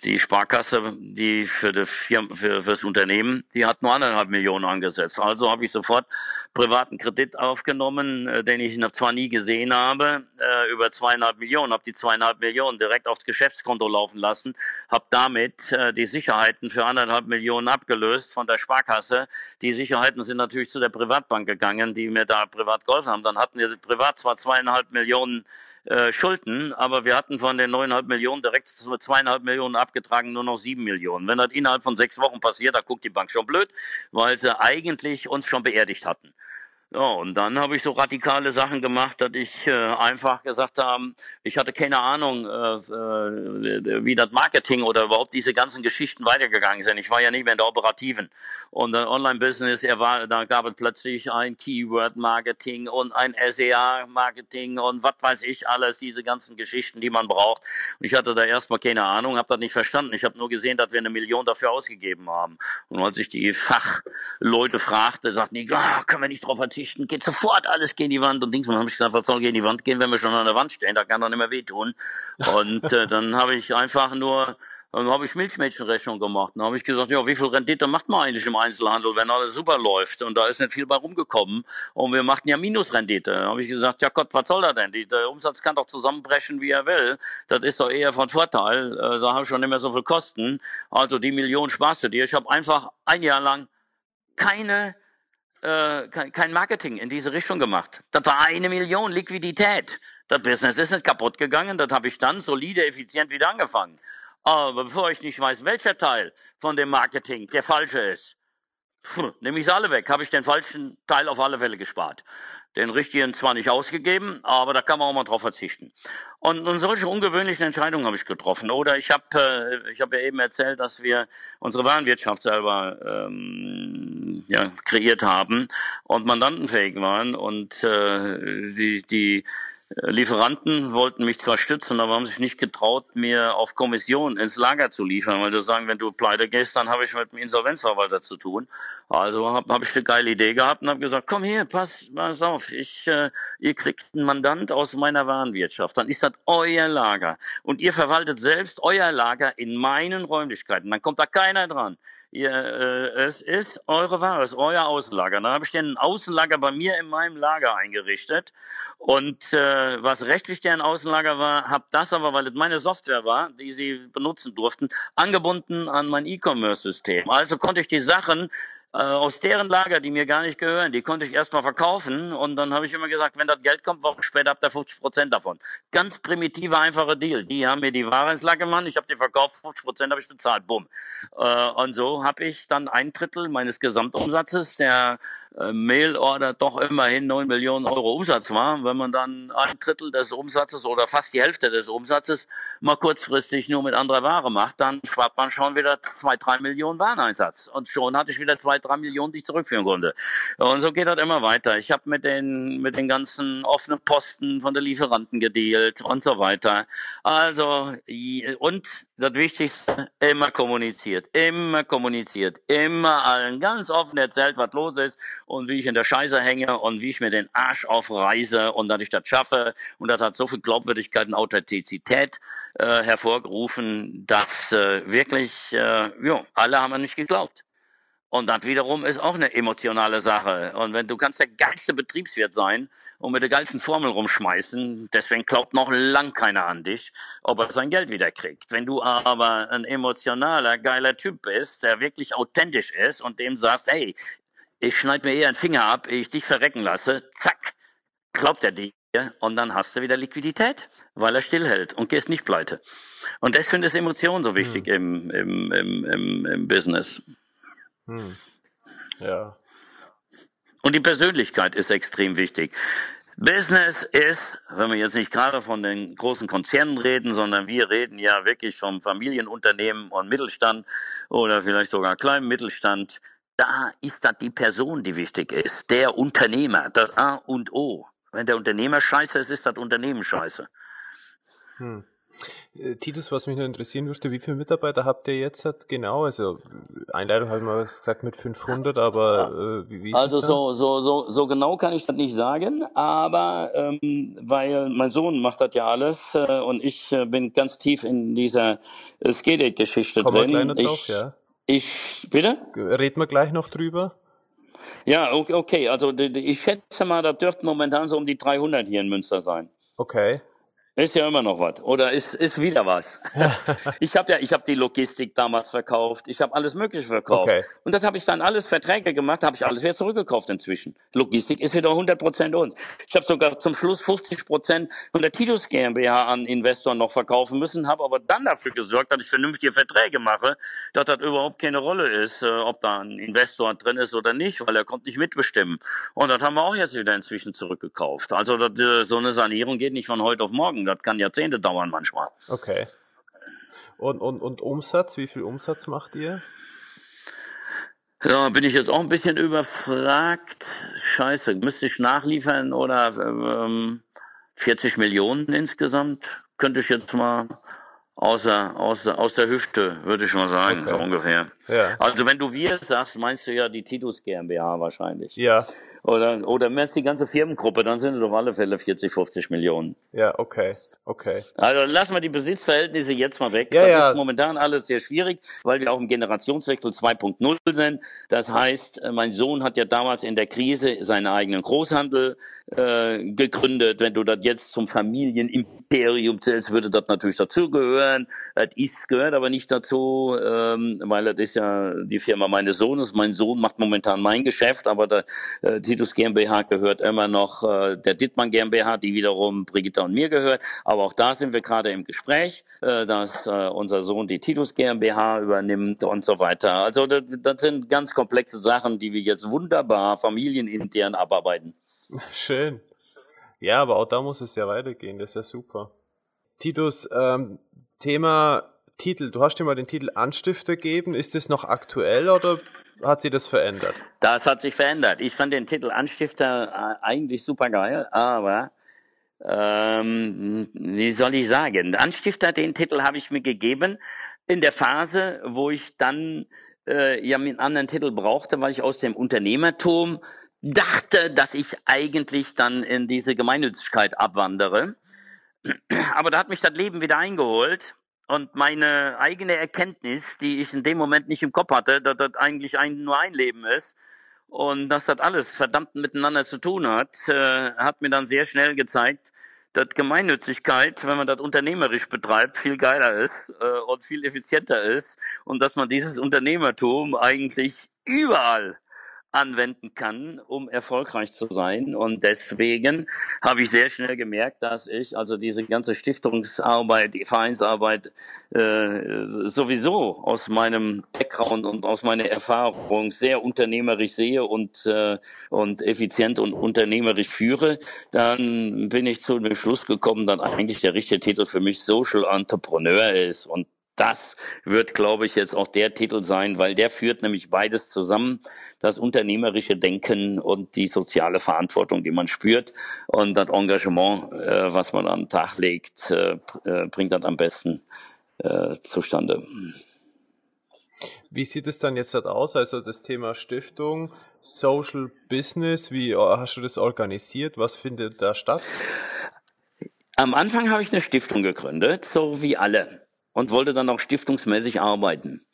die Sparkasse, die für, die Firma, für, für das Unternehmen, die hat nur anderthalb Millionen angesetzt. Also habe ich sofort privaten Kredit aufgenommen, äh, den ich noch zwar nie gesehen habe, äh, über zweieinhalb Millionen, habe die zweieinhalb Millionen direkt aufs Geschäftskonto laufen lassen, habe damit äh, die Sicherheiten für anderthalb Millionen abgelöst von der Sparkasse. Die Sicherheiten sind natürlich zu der Privatbank gegangen, die mir da privat geholfen haben. Dann hatten wir privat zwar zweieinhalb Millionen äh, Schulden, aber wir hatten von den neuneinhalb Millionen direkt zweieinhalb Millionen abgetragen, nur noch sieben Millionen. Wenn das innerhalb von sechs Wochen passiert, da guckt die Bank schon blöd, weil sie eigentlich uns schon beerdigt hatten. Ja, und dann habe ich so radikale Sachen gemacht, dass ich äh, einfach gesagt habe, ich hatte keine Ahnung, äh, äh, wie das Marketing oder überhaupt diese ganzen Geschichten weitergegangen sind. Ich war ja nicht mehr in der Operativen. Und ein Online-Business, da gab es plötzlich ein Keyword-Marketing und ein SEA-Marketing und was weiß ich alles, diese ganzen Geschichten, die man braucht. Und ich hatte da erstmal keine Ahnung, habe das nicht verstanden. Ich habe nur gesehen, dass wir eine Million dafür ausgegeben haben. Und als ich die Fachleute fragte, sagten die, ah, können wir nicht drauf verzichten Geschichten, geht sofort alles gegen die Wand und Dings. Und dann habe ich gesagt, was soll gegen die Wand gehen, wenn wir schon an der Wand stehen? Da kann doch nicht mehr wehtun. Und äh, dann habe ich einfach nur dann habe ich Milchmädchenrechnung gemacht. Dann habe ich gesagt, ja, wie viel Rendite macht man eigentlich im Einzelhandel, wenn alles super läuft? Und da ist nicht viel bei rumgekommen. Und wir machten ja Minusrendite. Dann habe ich gesagt, ja Gott, was soll das denn? der Umsatz kann doch zusammenbrechen, wie er will. Das ist doch eher von Vorteil. Äh, da habe ich schon nicht mehr so viel Kosten. Also die Million sparst du dir. Ich habe einfach ein Jahr lang keine äh, kein Marketing in diese Richtung gemacht. Das war eine Million Liquidität. Das Business ist nicht kaputt gegangen. Das habe ich dann solide, effizient wieder angefangen. Aber bevor ich nicht weiß, welcher Teil von dem Marketing der falsche ist, nehme ich sie alle weg. Habe ich den falschen Teil auf alle Fälle gespart. Den richtigen zwar nicht ausgegeben, aber da kann man auch mal drauf verzichten. Und, und solche ungewöhnlichen Entscheidungen habe ich getroffen. Oder ich habe äh, ich hab ja eben erzählt, dass wir unsere Warenwirtschaft selber ähm, ja, kreiert haben und mandantenfähig waren und äh, die, die Lieferanten wollten mich zwar stützen, aber haben sich nicht getraut, mir auf Kommission ins Lager zu liefern, weil sie sagen, wenn du pleite gehst, dann habe ich mit dem Insolvenzverwalter zu tun. Also habe hab ich eine geile Idee gehabt und habe gesagt, komm hier, pass, pass auf, ich, äh, ihr kriegt einen Mandant aus meiner Warenwirtschaft, dann ist das euer Lager und ihr verwaltet selbst euer Lager in meinen Räumlichkeiten, dann kommt da keiner dran. Ihr, äh, es ist eure Ware, es ist euer Außenlager. Dann habe ich den Außenlager bei mir in meinem Lager eingerichtet. Und äh, was rechtlich deren Außenlager war, habe das aber, weil es meine Software war, die sie benutzen durften, angebunden an mein E-Commerce-System. Also konnte ich die Sachen äh, aus deren Lager, die mir gar nicht gehören, die konnte ich erstmal verkaufen und dann habe ich immer gesagt, wenn das Geld kommt, Wochen später habt ihr 50 Prozent davon. Ganz primitiver, einfacher Deal. Die haben mir die Ware ins Lager gemacht, ich habe die verkauft, 50 Prozent habe ich bezahlt, bumm. Äh, und so habe ich dann ein Drittel meines Gesamtumsatzes, der äh, Mailorder doch immerhin 9 Millionen Euro Umsatz war, wenn man dann ein Drittel des Umsatzes oder fast die Hälfte des Umsatzes mal kurzfristig nur mit anderer Ware macht, dann spart man schon wieder zwei, drei Millionen Wareneinsatz. Und schon hatte ich wieder zwei drei Millionen, die ich zurückführen konnte. Und so geht das immer weiter. Ich habe mit den, mit den ganzen offenen Posten von den Lieferanten gedealt und so weiter. Also, und das Wichtigste, immer kommuniziert, immer kommuniziert, immer allen ganz offen erzählt, was los ist und wie ich in der Scheiße hänge und wie ich mir den Arsch aufreiße und dass ich das schaffe. Und das hat so viel Glaubwürdigkeit und Authentizität äh, hervorgerufen, dass äh, wirklich, äh, ja, alle haben mir nicht geglaubt. Und das wiederum ist auch eine emotionale Sache. Und wenn du kannst der geilste Betriebswirt sein und mit der geilsten Formel rumschmeißen, deswegen glaubt noch lang keiner an dich, ob er sein Geld wieder kriegt. Wenn du aber ein emotionaler, geiler Typ bist, der wirklich authentisch ist und dem sagst, hey, ich schneide mir eher einen Finger ab, ich dich verrecken lasse, zack, glaubt er dir und dann hast du wieder Liquidität, weil er stillhält und gehst nicht pleite. Und deswegen ist Emotion so wichtig hm. im, im, im, im, im Business. Hm. Ja. Und die Persönlichkeit ist extrem wichtig. Business ist, wenn wir jetzt nicht gerade von den großen Konzernen reden, sondern wir reden ja wirklich vom Familienunternehmen und Mittelstand oder vielleicht sogar kleinen Mittelstand, da ist das die Person, die wichtig ist. Der Unternehmer, das A und O. Wenn der Unternehmer scheiße ist, ist das Unternehmen scheiße. Hm. Äh, Titus, was mich noch interessieren würde, wie viele Mitarbeiter habt ihr jetzt genau? Also Einleitung habe ich mal gesagt mit 500, aber äh, wie, wie ist Also so, so, so, so genau kann ich das nicht sagen, aber ähm, weil mein Sohn macht das ja alles äh, und ich äh, bin ganz tief in dieser Skate-Geschichte drin. Noch drauf, ich, ja. ich, bitte? Reden wir gleich noch drüber? Ja, okay, okay. also ich schätze mal, da dürften momentan so um die 300 hier in Münster sein. Okay. Ist ja immer noch was. Oder ist, ist wieder was. ich habe ja, ich habe die Logistik damals verkauft. Ich habe alles Mögliche verkauft. Okay. Und das habe ich dann alles Verträge gemacht, habe ich alles wieder zurückgekauft inzwischen. Logistik ist wieder 100 Prozent uns. Ich habe sogar zum Schluss 50 Prozent von der Titus GmbH an Investoren noch verkaufen müssen, habe aber dann dafür gesorgt, dass ich vernünftige Verträge mache, dass das überhaupt keine Rolle ist, äh, ob da ein Investor drin ist oder nicht, weil er konnte nicht mitbestimmen. Und das haben wir auch jetzt wieder inzwischen zurückgekauft. Also das, äh, so eine Sanierung geht nicht von heute auf morgen. Das kann Jahrzehnte dauern manchmal. Okay. Und, und, und Umsatz, wie viel Umsatz macht ihr? Ja, bin ich jetzt auch ein bisschen überfragt. Scheiße, müsste ich nachliefern oder ähm, 40 Millionen insgesamt? Könnte ich jetzt mal außer, außer, aus der Hüfte, würde ich mal sagen, okay. so ungefähr. Ja. Also wenn du wir sagst, meinst du ja die Titus GmbH wahrscheinlich. Ja. Oder, oder meinst die ganze Firmengruppe, dann sind es auf alle Fälle 40, 50 Millionen. Ja, okay. Okay. Also lassen wir die Besitzverhältnisse jetzt mal weg. Ja, das ja. ist momentan alles sehr schwierig, weil wir auch im Generationswechsel 2.0 sind. Das heißt, äh, mein Sohn hat ja damals in der Krise seinen eigenen Großhandel äh, gegründet. Wenn du das jetzt zum Familienimperium zählst, würde das natürlich dazugehören. Das ist, gehört aber nicht dazu, ähm, weil das ist ja ja die Firma meines Sohnes. Mein Sohn macht momentan mein Geschäft, aber der äh, Titus GmbH gehört immer noch äh, der Dittmann GmbH, die wiederum Brigitta und mir gehört. Aber auch da sind wir gerade im Gespräch, äh, dass äh, unser Sohn die Titus GmbH übernimmt und so weiter. Also das, das sind ganz komplexe Sachen, die wir jetzt wunderbar familienintern abarbeiten. Schön. Ja, aber auch da muss es ja weitergehen. Das ist ja super. Titus, ähm, Thema Titel. Du hast dir mal den Titel Anstifter gegeben. Ist das noch aktuell oder hat sich das verändert? Das hat sich verändert. Ich fand den Titel Anstifter äh, eigentlich super geil, aber ähm, wie soll ich sagen? Anstifter, den Titel habe ich mir gegeben in der Phase, wo ich dann äh, ja einen anderen Titel brauchte, weil ich aus dem Unternehmertum dachte, dass ich eigentlich dann in diese Gemeinnützigkeit abwandere. Aber da hat mich das Leben wieder eingeholt und meine eigene Erkenntnis, die ich in dem Moment nicht im Kopf hatte, dass das eigentlich ein, nur ein Leben ist und dass das alles verdammt miteinander zu tun hat, äh, hat mir dann sehr schnell gezeigt, dass Gemeinnützigkeit, wenn man das unternehmerisch betreibt, viel geiler ist äh, und viel effizienter ist und dass man dieses Unternehmertum eigentlich überall anwenden kann, um erfolgreich zu sein. Und deswegen habe ich sehr schnell gemerkt, dass ich also diese ganze Stiftungsarbeit, die Vereinsarbeit äh, sowieso aus meinem Background und aus meiner Erfahrung sehr unternehmerisch sehe und, äh, und effizient und unternehmerisch führe. Dann bin ich zu dem Schluss gekommen, dass eigentlich der richtige Titel für mich Social Entrepreneur ist. Und das wird, glaube ich, jetzt auch der Titel sein, weil der führt nämlich beides zusammen. Das unternehmerische Denken und die soziale Verantwortung, die man spürt. Und das Engagement, äh, was man an den Tag legt, äh, äh bringt das am besten äh, zustande. Wie sieht es dann jetzt aus? Also das Thema Stiftung, Social Business, wie hast du das organisiert? Was findet da statt? Am Anfang habe ich eine Stiftung gegründet, so wie alle und wollte dann auch stiftungsmäßig arbeiten.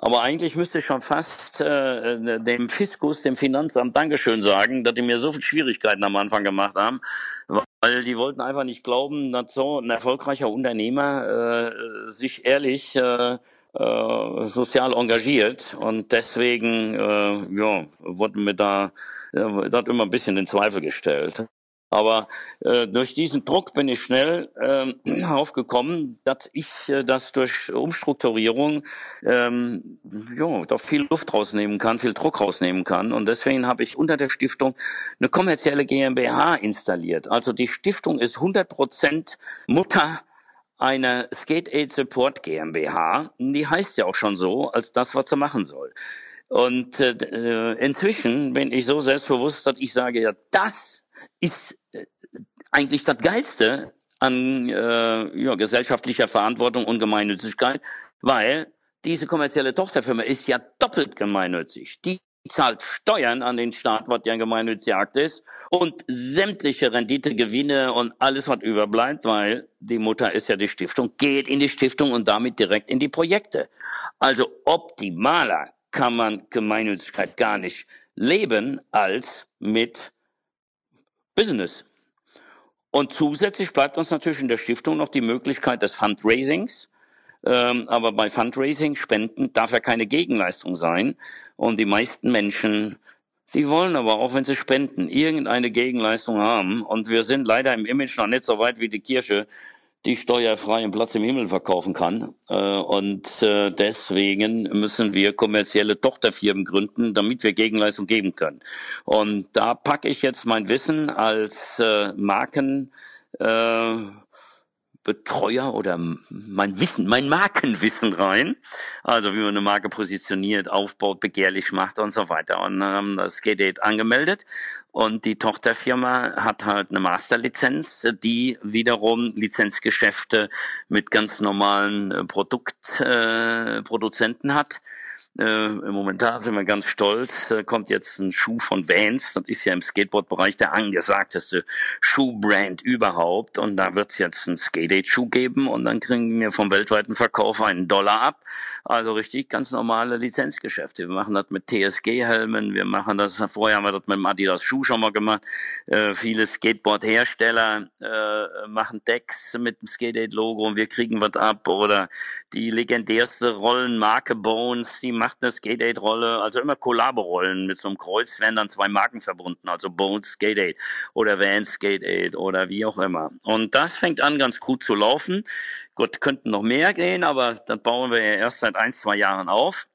Aber eigentlich müsste ich schon fast äh, dem Fiskus, dem Finanzamt Dankeschön sagen, dass die mir so viele Schwierigkeiten am Anfang gemacht haben, weil die wollten einfach nicht glauben, dass so ein erfolgreicher Unternehmer äh, sich ehrlich äh, äh, sozial engagiert und deswegen äh, ja, wurde mir da äh, das immer ein bisschen in Zweifel gestellt. Aber äh, durch diesen Druck bin ich schnell äh, aufgekommen, dass ich äh, das durch Umstrukturierung ähm, ja, doch viel Luft rausnehmen kann, viel Druck rausnehmen kann. Und deswegen habe ich unter der Stiftung eine kommerzielle GmbH installiert. Also die Stiftung ist 100 Prozent Mutter einer Skate Aid Support GmbH. Die heißt ja auch schon so, als das, was sie machen soll. Und äh, inzwischen bin ich so selbstbewusst, dass ich sage, ja, das ist äh, eigentlich das Geilste an äh, ja, gesellschaftlicher Verantwortung und Gemeinnützigkeit, weil diese kommerzielle Tochterfirma ist ja doppelt gemeinnützig. Die zahlt Steuern an den Staat, was ja ein gemeinnütziger Akt ist, und sämtliche Rendite, Gewinne und alles, was überbleibt, weil die Mutter ist ja die Stiftung, geht in die Stiftung und damit direkt in die Projekte. Also optimaler kann man Gemeinnützigkeit gar nicht leben als mit Business. Und zusätzlich bleibt uns natürlich in der Stiftung noch die Möglichkeit des Fundraisings. Ähm, aber bei Fundraising, Spenden, darf ja keine Gegenleistung sein. Und die meisten Menschen, die wollen aber auch, wenn sie spenden, irgendeine Gegenleistung haben. Und wir sind leider im Image noch nicht so weit wie die Kirche, die steuerfrei einen Platz im Himmel verkaufen kann. Äh, und äh, deswegen müssen wir kommerzielle Tochterfirmen gründen, damit wir Gegenleistung geben können. Und da packe ich jetzt mein Wissen als äh, Marken Betreuer oder mein Wissen, mein Markenwissen rein. Also wie man eine Marke positioniert, aufbaut, begehrlich macht und so weiter. Und haben das Skate angemeldet. Und die Tochterfirma hat halt eine Masterlizenz, die wiederum Lizenzgeschäfte mit ganz normalen Produktproduzenten äh, hat äh, momentan sind wir ganz stolz. Äh, kommt jetzt ein Schuh von Vans. Das ist ja im Skateboard-Bereich der angesagteste Schuhbrand überhaupt. Und da wird es jetzt einen Skate-Aid-Schuh geben und dann kriegen wir vom weltweiten Verkauf einen Dollar ab. Also richtig ganz normale Lizenzgeschäfte. Wir machen das mit TSG-Helmen, wir machen das, vorher haben wir das mit dem Adidas Schuh schon mal gemacht. Äh, viele Skateboard-Hersteller äh, machen Decks mit dem Skate-Logo und wir kriegen was ab. Oder die legendärste Rollenmarke Bones, die macht eine Skate-Rolle, also immer Kollabo-Rollen mit so einem Kreuz werden dann zwei Marken verbunden, also Bones Skate oder Vans Skate oder wie auch immer. Und das fängt an ganz gut zu laufen. Gut, könnten noch mehr gehen, aber das bauen wir ja erst seit ein, zwei Jahren auf.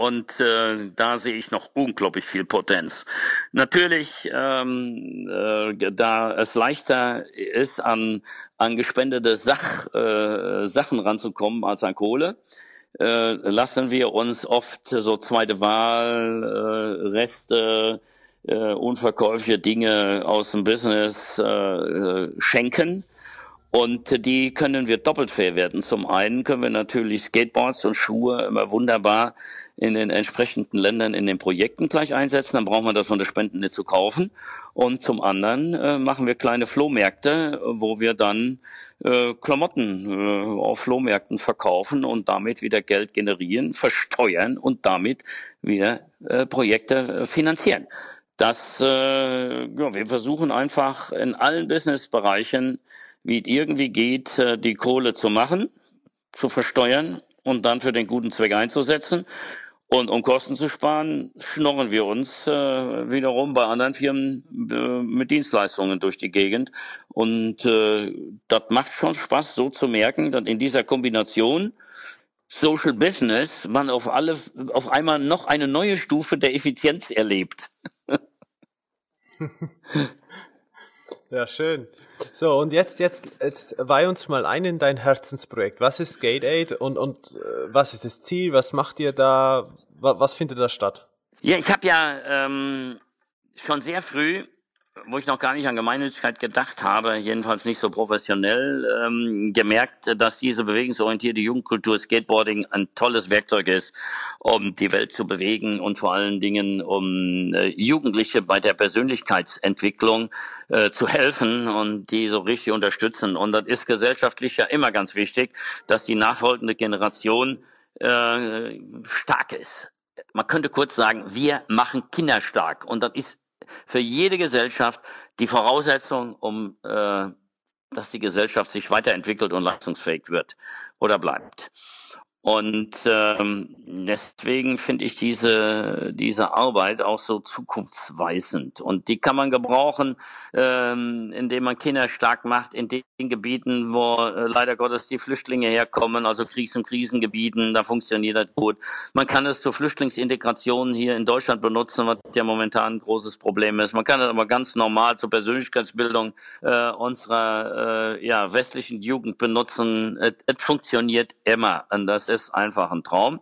Und äh, da sehe ich noch unglaublich viel Potenz. Natürlich, ähm, äh, da es leichter ist, an, an gespendete Sach, äh, Sachen ranzukommen als an Kohle, äh, lassen wir uns oft so zweite Wahl, äh, Reste, äh, unverkäufliche Dinge aus dem Business äh, schenken und die können wir doppelt verwerten. Zum einen können wir natürlich Skateboards und Schuhe immer wunderbar in den entsprechenden Ländern in den Projekten gleich einsetzen. Dann braucht man das von der Spenden nicht zu kaufen. Und zum anderen äh, machen wir kleine Flohmärkte, wo wir dann äh, Klamotten äh, auf Flohmärkten verkaufen und damit wieder Geld generieren, versteuern und damit wieder äh, Projekte äh, finanzieren. Das, äh, ja, wir versuchen einfach in allen Businessbereichen wie es irgendwie geht, äh, die Kohle zu machen, zu versteuern und dann für den guten Zweck einzusetzen. Und um Kosten zu sparen, schnorren wir uns äh, wiederum bei anderen Firmen äh, mit Dienstleistungen durch die Gegend. Und äh, das macht schon Spaß, so zu merken, dass in dieser Kombination Social Business man auf alle auf einmal noch eine neue Stufe der Effizienz erlebt. ja, schön. So, und jetzt, jetzt, jetzt weih uns mal ein in dein Herzensprojekt. Was ist Skate Aid und, und äh, was ist das Ziel? Was macht ihr da? Was, was findet da statt? Ja, ich habe ja ähm, schon sehr früh wo ich noch gar nicht an Gemeinnützigkeit gedacht habe, jedenfalls nicht so professionell, ähm, gemerkt, dass diese bewegungsorientierte Jugendkultur Skateboarding ein tolles Werkzeug ist, um die Welt zu bewegen und vor allen Dingen um äh, Jugendliche bei der Persönlichkeitsentwicklung äh, zu helfen und die so richtig unterstützen. Und das ist gesellschaftlich ja immer ganz wichtig, dass die nachfolgende Generation äh, stark ist. Man könnte kurz sagen, wir machen Kinder stark. Und das ist für jede Gesellschaft die Voraussetzung, um äh, dass die Gesellschaft sich weiterentwickelt und leistungsfähig wird oder bleibt. Und ähm, deswegen finde ich diese, diese Arbeit auch so zukunftsweisend. Und die kann man gebrauchen, ähm, indem man Kinder stark macht in den Gebieten, wo äh, leider Gottes die Flüchtlinge herkommen, also Kriegs- und Krisengebieten, da funktioniert das gut. Man kann es zur Flüchtlingsintegration hier in Deutschland benutzen, was ja momentan ein großes Problem ist. Man kann es aber ganz normal zur Persönlichkeitsbildung äh, unserer äh, ja, westlichen Jugend benutzen. Es, funktioniert immer. Und das ist einfach ein Traum.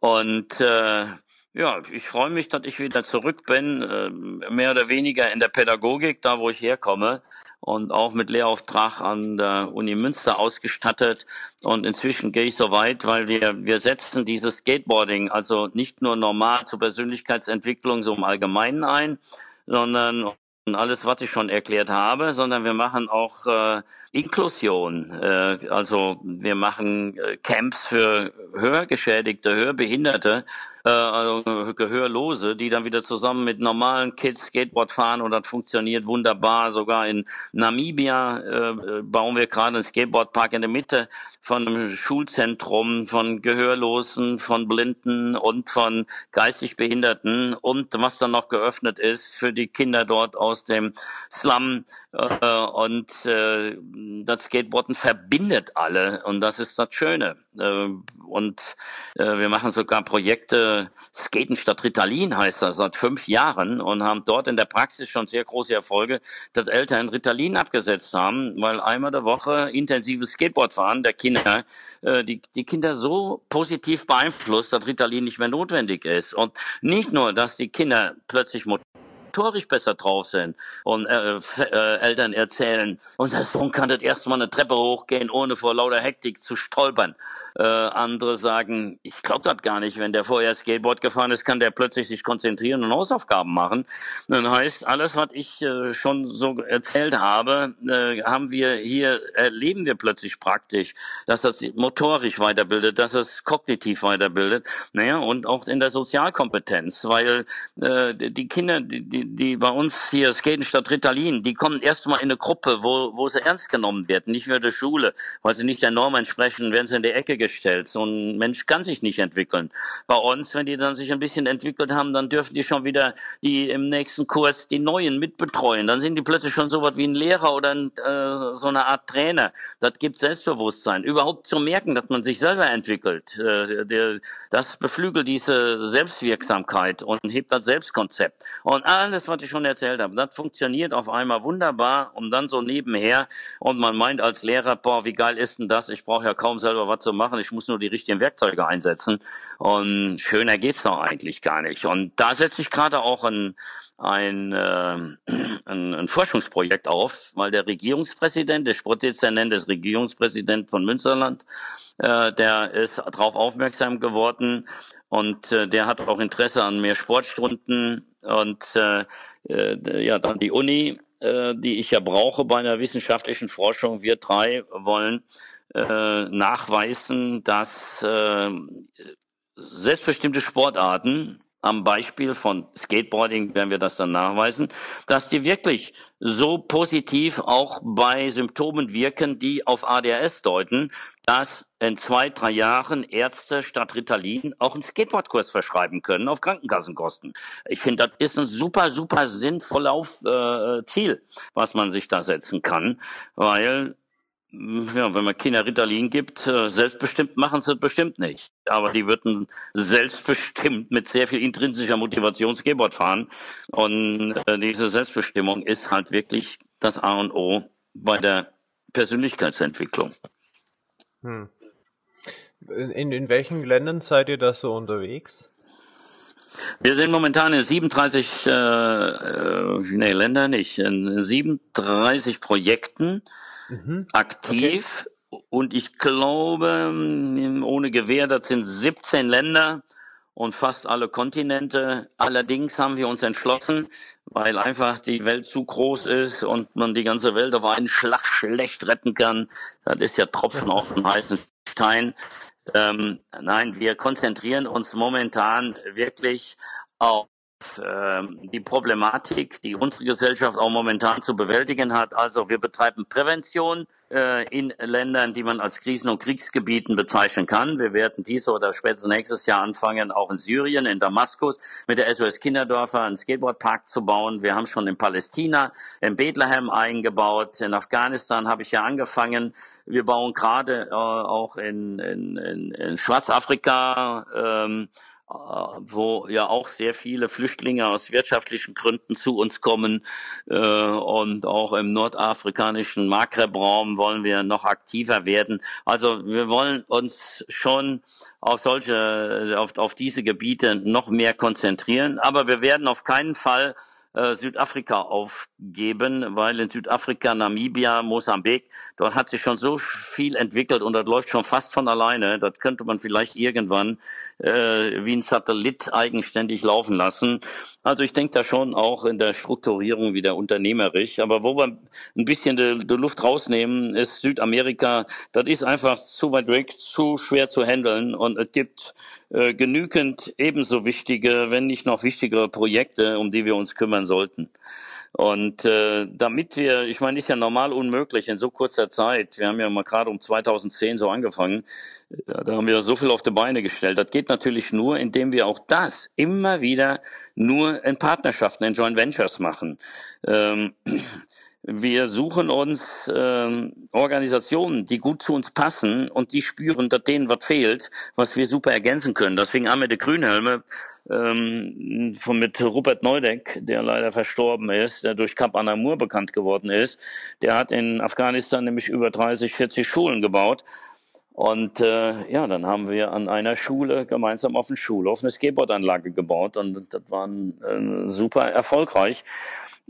Und äh, ja, ich freue mich, dass ich wieder zurück bin, äh, mehr oder weniger in der Pädagogik, da wo ich herkomme und auch mit Lehrauftrag an der Uni Münster ausgestattet. Und inzwischen gehe ich so weit, weil wir, wir setzen dieses Skateboarding also nicht nur normal zur Persönlichkeitsentwicklung so im Allgemeinen ein, sondern alles, was ich schon erklärt habe, sondern wir machen auch äh, Inklusion. Äh, also wir machen äh, Camps für Hörgeschädigte, Hörbehinderte, äh, also Gehörlose, die dann wieder zusammen mit normalen Kids Skateboard fahren und das funktioniert wunderbar. Sogar in Namibia äh, bauen wir gerade einen Skateboardpark in der Mitte von einem Schulzentrum von Gehörlosen, von Blinden und von geistig Behinderten und was dann noch geöffnet ist für die Kinder dort aus dem Slum äh, und äh, das Skateboarden verbindet alle und das ist das Schöne. Äh, und äh, wir machen sogar Projekte, Skaten statt Ritalin heißt das, seit fünf Jahren und haben dort in der Praxis schon sehr große Erfolge, dass Eltern Ritalin abgesetzt haben, weil einmal der Woche intensives Skateboardfahren der Kinder äh, die, die Kinder so positiv beeinflusst, dass Ritalin nicht mehr notwendig ist. Und nicht nur, dass die Kinder plötzlich motorisch besser drauf sind. Und äh, äh, Eltern erzählen, unser Sohn kann das erste Mal eine Treppe hochgehen, ohne vor lauter Hektik zu stolpern. Äh, andere sagen, ich glaube das gar nicht, wenn der vorher Skateboard gefahren ist, kann der plötzlich sich konzentrieren und Hausaufgaben machen. Dann heißt, alles, was ich äh, schon so erzählt habe, äh, haben wir hier, erleben wir plötzlich praktisch, dass das motorisch weiterbildet, dass es kognitiv weiterbildet, naja, und auch in der Sozialkompetenz, weil äh, die Kinder, die, die, die bei uns hier skaten statt Ritalin, die kommen erstmal in eine Gruppe, wo, wo sie ernst genommen werden, nicht mehr der Schule, weil sie nicht der Norm entsprechen, werden sie in die Ecke gestellt. So ein Mensch kann sich nicht entwickeln. Bei uns, wenn die dann sich ein bisschen entwickelt haben, dann dürfen die schon wieder die im nächsten Kurs die Neuen mitbetreuen. Dann sind die plötzlich schon so was wie ein Lehrer oder ein, äh, so eine Art Trainer. Das gibt Selbstbewusstsein. Überhaupt zu merken, dass man sich selber entwickelt. Äh, der, das beflügelt diese Selbstwirksamkeit und hebt das Selbstkonzept. Und alles, was ich schon erzählt habe, das funktioniert auf einmal wunderbar und dann so nebenher und man meint als Lehrer, boah, wie geil ist denn das? Ich brauche ja kaum selber was zu machen ich muss nur die richtigen Werkzeuge einsetzen. Und schöner geht's doch eigentlich gar nicht. Und da setze ich gerade auch ein, ein, äh, ein, ein Forschungsprojekt auf, weil der Regierungspräsident, der Sportdezernent des Regierungspräsident von Münsterland, äh, der ist darauf aufmerksam geworden und äh, der hat auch Interesse an mehr Sportstunden und äh, äh, ja dann die Uni, äh, die ich ja brauche bei einer wissenschaftlichen Forschung. Wir drei wollen äh, nachweisen, dass äh, selbstbestimmte Sportarten, am Beispiel von Skateboarding werden wir das dann nachweisen, dass die wirklich so positiv auch bei Symptomen wirken, die auf ADHS deuten, dass in zwei, drei Jahren Ärzte statt Ritalin auch einen Skateboardkurs verschreiben können auf Krankenkassenkosten. Ich finde, das ist ein super, super sinnvolles äh, Ziel, was man sich da setzen kann, weil ja, wenn man Kinder Ritalin gibt, äh, selbstbestimmt machen sie es bestimmt nicht. Aber die würden selbstbestimmt mit sehr viel intrinsischer Motivation Skateboard fahren. Und äh, diese Selbstbestimmung ist halt wirklich das A und O bei der Persönlichkeitsentwicklung. Hm. In, in welchen Ländern seid ihr da so unterwegs? Wir sind momentan in 37, äh, äh, nee, Länder nicht, in 37 Projekten mhm. aktiv. Okay. Und ich glaube, ohne Gewehr, das sind 17 Länder und fast alle Kontinente. Allerdings haben wir uns entschlossen, weil einfach die Welt zu groß ist und man die ganze Welt auf einen Schlag schlecht retten kann. Das ist ja Tropfen auf dem heißen Stein. Ähm, nein, wir konzentrieren uns momentan wirklich auf ähm, die Problematik, die unsere Gesellschaft auch momentan zu bewältigen hat. Also wir betreiben Prävention äh, in Ländern, die man als Krisen- und Kriegsgebieten bezeichnen kann. Wir werden dies oder spätestens nächstes Jahr anfangen, auch in Syrien, in Damaskus, mit der SOS Kinderdörfer einen Skateboardpark zu bauen. Wir haben schon in Palästina, in Bethlehem eingebaut. In Afghanistan habe ich ja angefangen. Wir bauen gerade äh, auch in, in, in, Schwarzafrika ähm, äh, wo ja auch sehr viele Flüchtlinge aus wirtschaftlichen Gründen zu uns kommen. Äh, und auch im nordafrikanischen Maghreb-Raum wollen wir noch aktiver werden. Also wir wollen uns schon auf solche, auf, auf diese Gebiete noch mehr konzentrieren. Aber wir werden auf keinen Fall äh, Südafrika aufgeben, weil in Südafrika, Namibia, Mosambik, dort hat sich schon so viel entwickelt und das läuft schon fast von alleine. Das könnte man vielleicht irgendwann äh, wie ein Satellit eigenständig laufen lassen. Also ich denke da schon auch in der Strukturierung wieder unternehmerisch. Aber wo wir ein bisschen die, die Luft rausnehmen, ist Südamerika. Das ist einfach zu weit weg, zu schwer zu handeln und es gibt äh, genügend ebenso wichtige, wenn nicht noch wichtigere Projekte, um die wir uns kümmern sollten. Und äh, damit wir, ich meine, ist ja normal unmöglich in so kurzer Zeit. Wir haben ja mal gerade um 2010 so angefangen. Ja, da haben wir so viel auf die Beine gestellt. Das geht natürlich nur, indem wir auch das immer wieder nur in Partnerschaften, in Joint Ventures machen. Ähm, wir suchen uns ähm, Organisationen, die gut zu uns passen und die spüren, dass denen was fehlt, was wir super ergänzen können. Deswegen haben wir die Grünhelme ähm, von mit Rupert Neudeck, der leider verstorben ist, der durch Kap Anamur bekannt geworden ist. Der hat in Afghanistan nämlich über 30, 40 Schulen gebaut Und äh, ja, dann haben wir an einer Schule gemeinsam auf dem Schulhof eine Skateboardanlage gebaut und das war äh, super erfolgreich.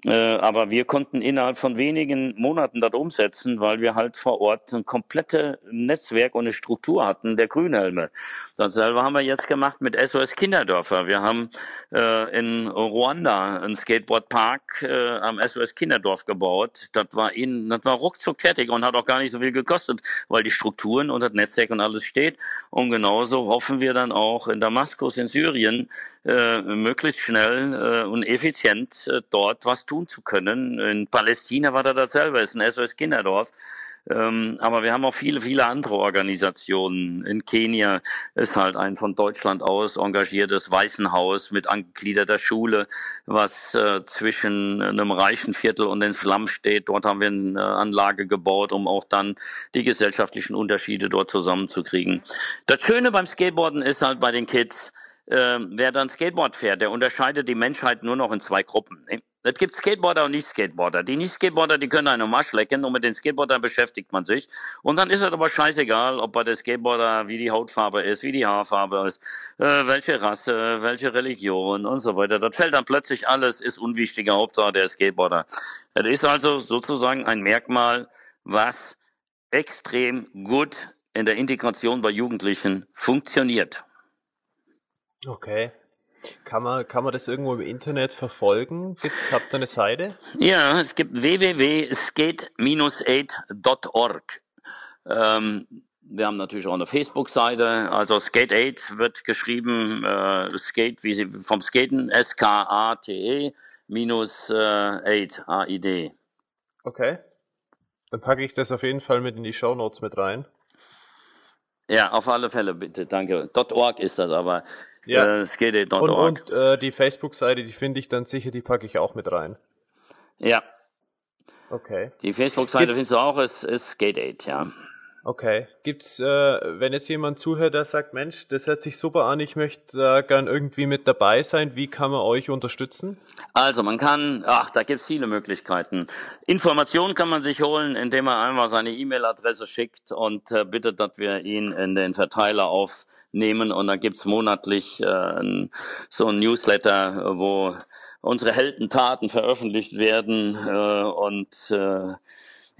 Äh, aber wir konnten innerhalb von wenigen Monaten das umsetzen, weil wir halt vor Ort ein komplettes Netzwerk und eine Struktur hatten der Grünhelme. Dasselbe haben wir jetzt gemacht mit SOS Kinderdörfer. Wir haben äh, in Ruanda einen Skateboardpark äh, am SOS Kinderdorf gebaut. Das war in, das war ruckzuck fertig und hat auch gar nicht so viel gekostet, weil die Strukturen und das Netzwerk und alles steht. Und genauso hoffen wir dann auch in Damaskus in Syrien äh, möglichst schnell äh, und effizient äh, dort was tun zu können. In Palästina war da dasselbe, ist ein SOS Kinderdorf. Ähm, aber wir haben auch viele, viele andere Organisationen. In Kenia ist halt ein von Deutschland aus engagiertes Waisenhaus mit angegliederter Schule, was äh, zwischen einem reichen Viertel und den Slums steht. Dort haben wir eine Anlage gebaut, um auch dann die gesellschaftlichen Unterschiede dort zusammenzukriegen. Das Schöne beim Skateboarden ist halt bei den Kids, äh, wer dann Skateboard fährt, der unterscheidet die Menschheit nur noch in zwei Gruppen. Ne? Es gibt Skateboarder und Nicht-Skateboarder. Die Nicht-Skateboarder, die können einen Marsch lecken und mit den Skateboardern beschäftigt man sich. Und dann ist es aber scheißegal, ob bei der Skateboarder wie die Hautfarbe ist, wie die Haarfarbe ist, äh, welche Rasse, welche Religion und so weiter. Das fällt dann plötzlich alles, ist unwichtiger, Hauptsache der Skateboarder. Das ist also sozusagen ein Merkmal, was extrem gut in der Integration bei Jugendlichen funktioniert. Okay. Kann man, kann man das irgendwo im Internet verfolgen? Gibt's, habt ihr eine Seite? Ja, es gibt www.skate-8.org. Ähm, wir haben natürlich auch eine Facebook-Seite. Also Skate 8 wird geschrieben, äh, Skate wie sie vom Skaten, S-K-A-T-E minus äh, 8, A-I-D. Okay. Dann packe ich das auf jeden Fall mit in die Show Notes mit rein. Ja, auf alle Fälle, bitte, danke. .org ist das, aber ja. Äh, skate.org. Und, und äh, die Facebook-Seite, die finde ich dann sicher, die packe ich auch mit rein. Ja. Okay. Die Facebook-Seite findest du auch, ist, ist Skate ja. Okay. Gibt's, äh, wenn jetzt jemand zuhört, der sagt, Mensch, das hört sich super an, ich möchte da gern irgendwie mit dabei sein, wie kann man euch unterstützen? Also man kann, ach, da gibt's viele Möglichkeiten. Informationen kann man sich holen, indem man einfach seine E-Mail-Adresse schickt und äh, bittet, dass wir ihn in den Verteiler aufnehmen und da gibt's monatlich äh, so ein Newsletter, wo unsere Heldentaten veröffentlicht werden äh, und äh,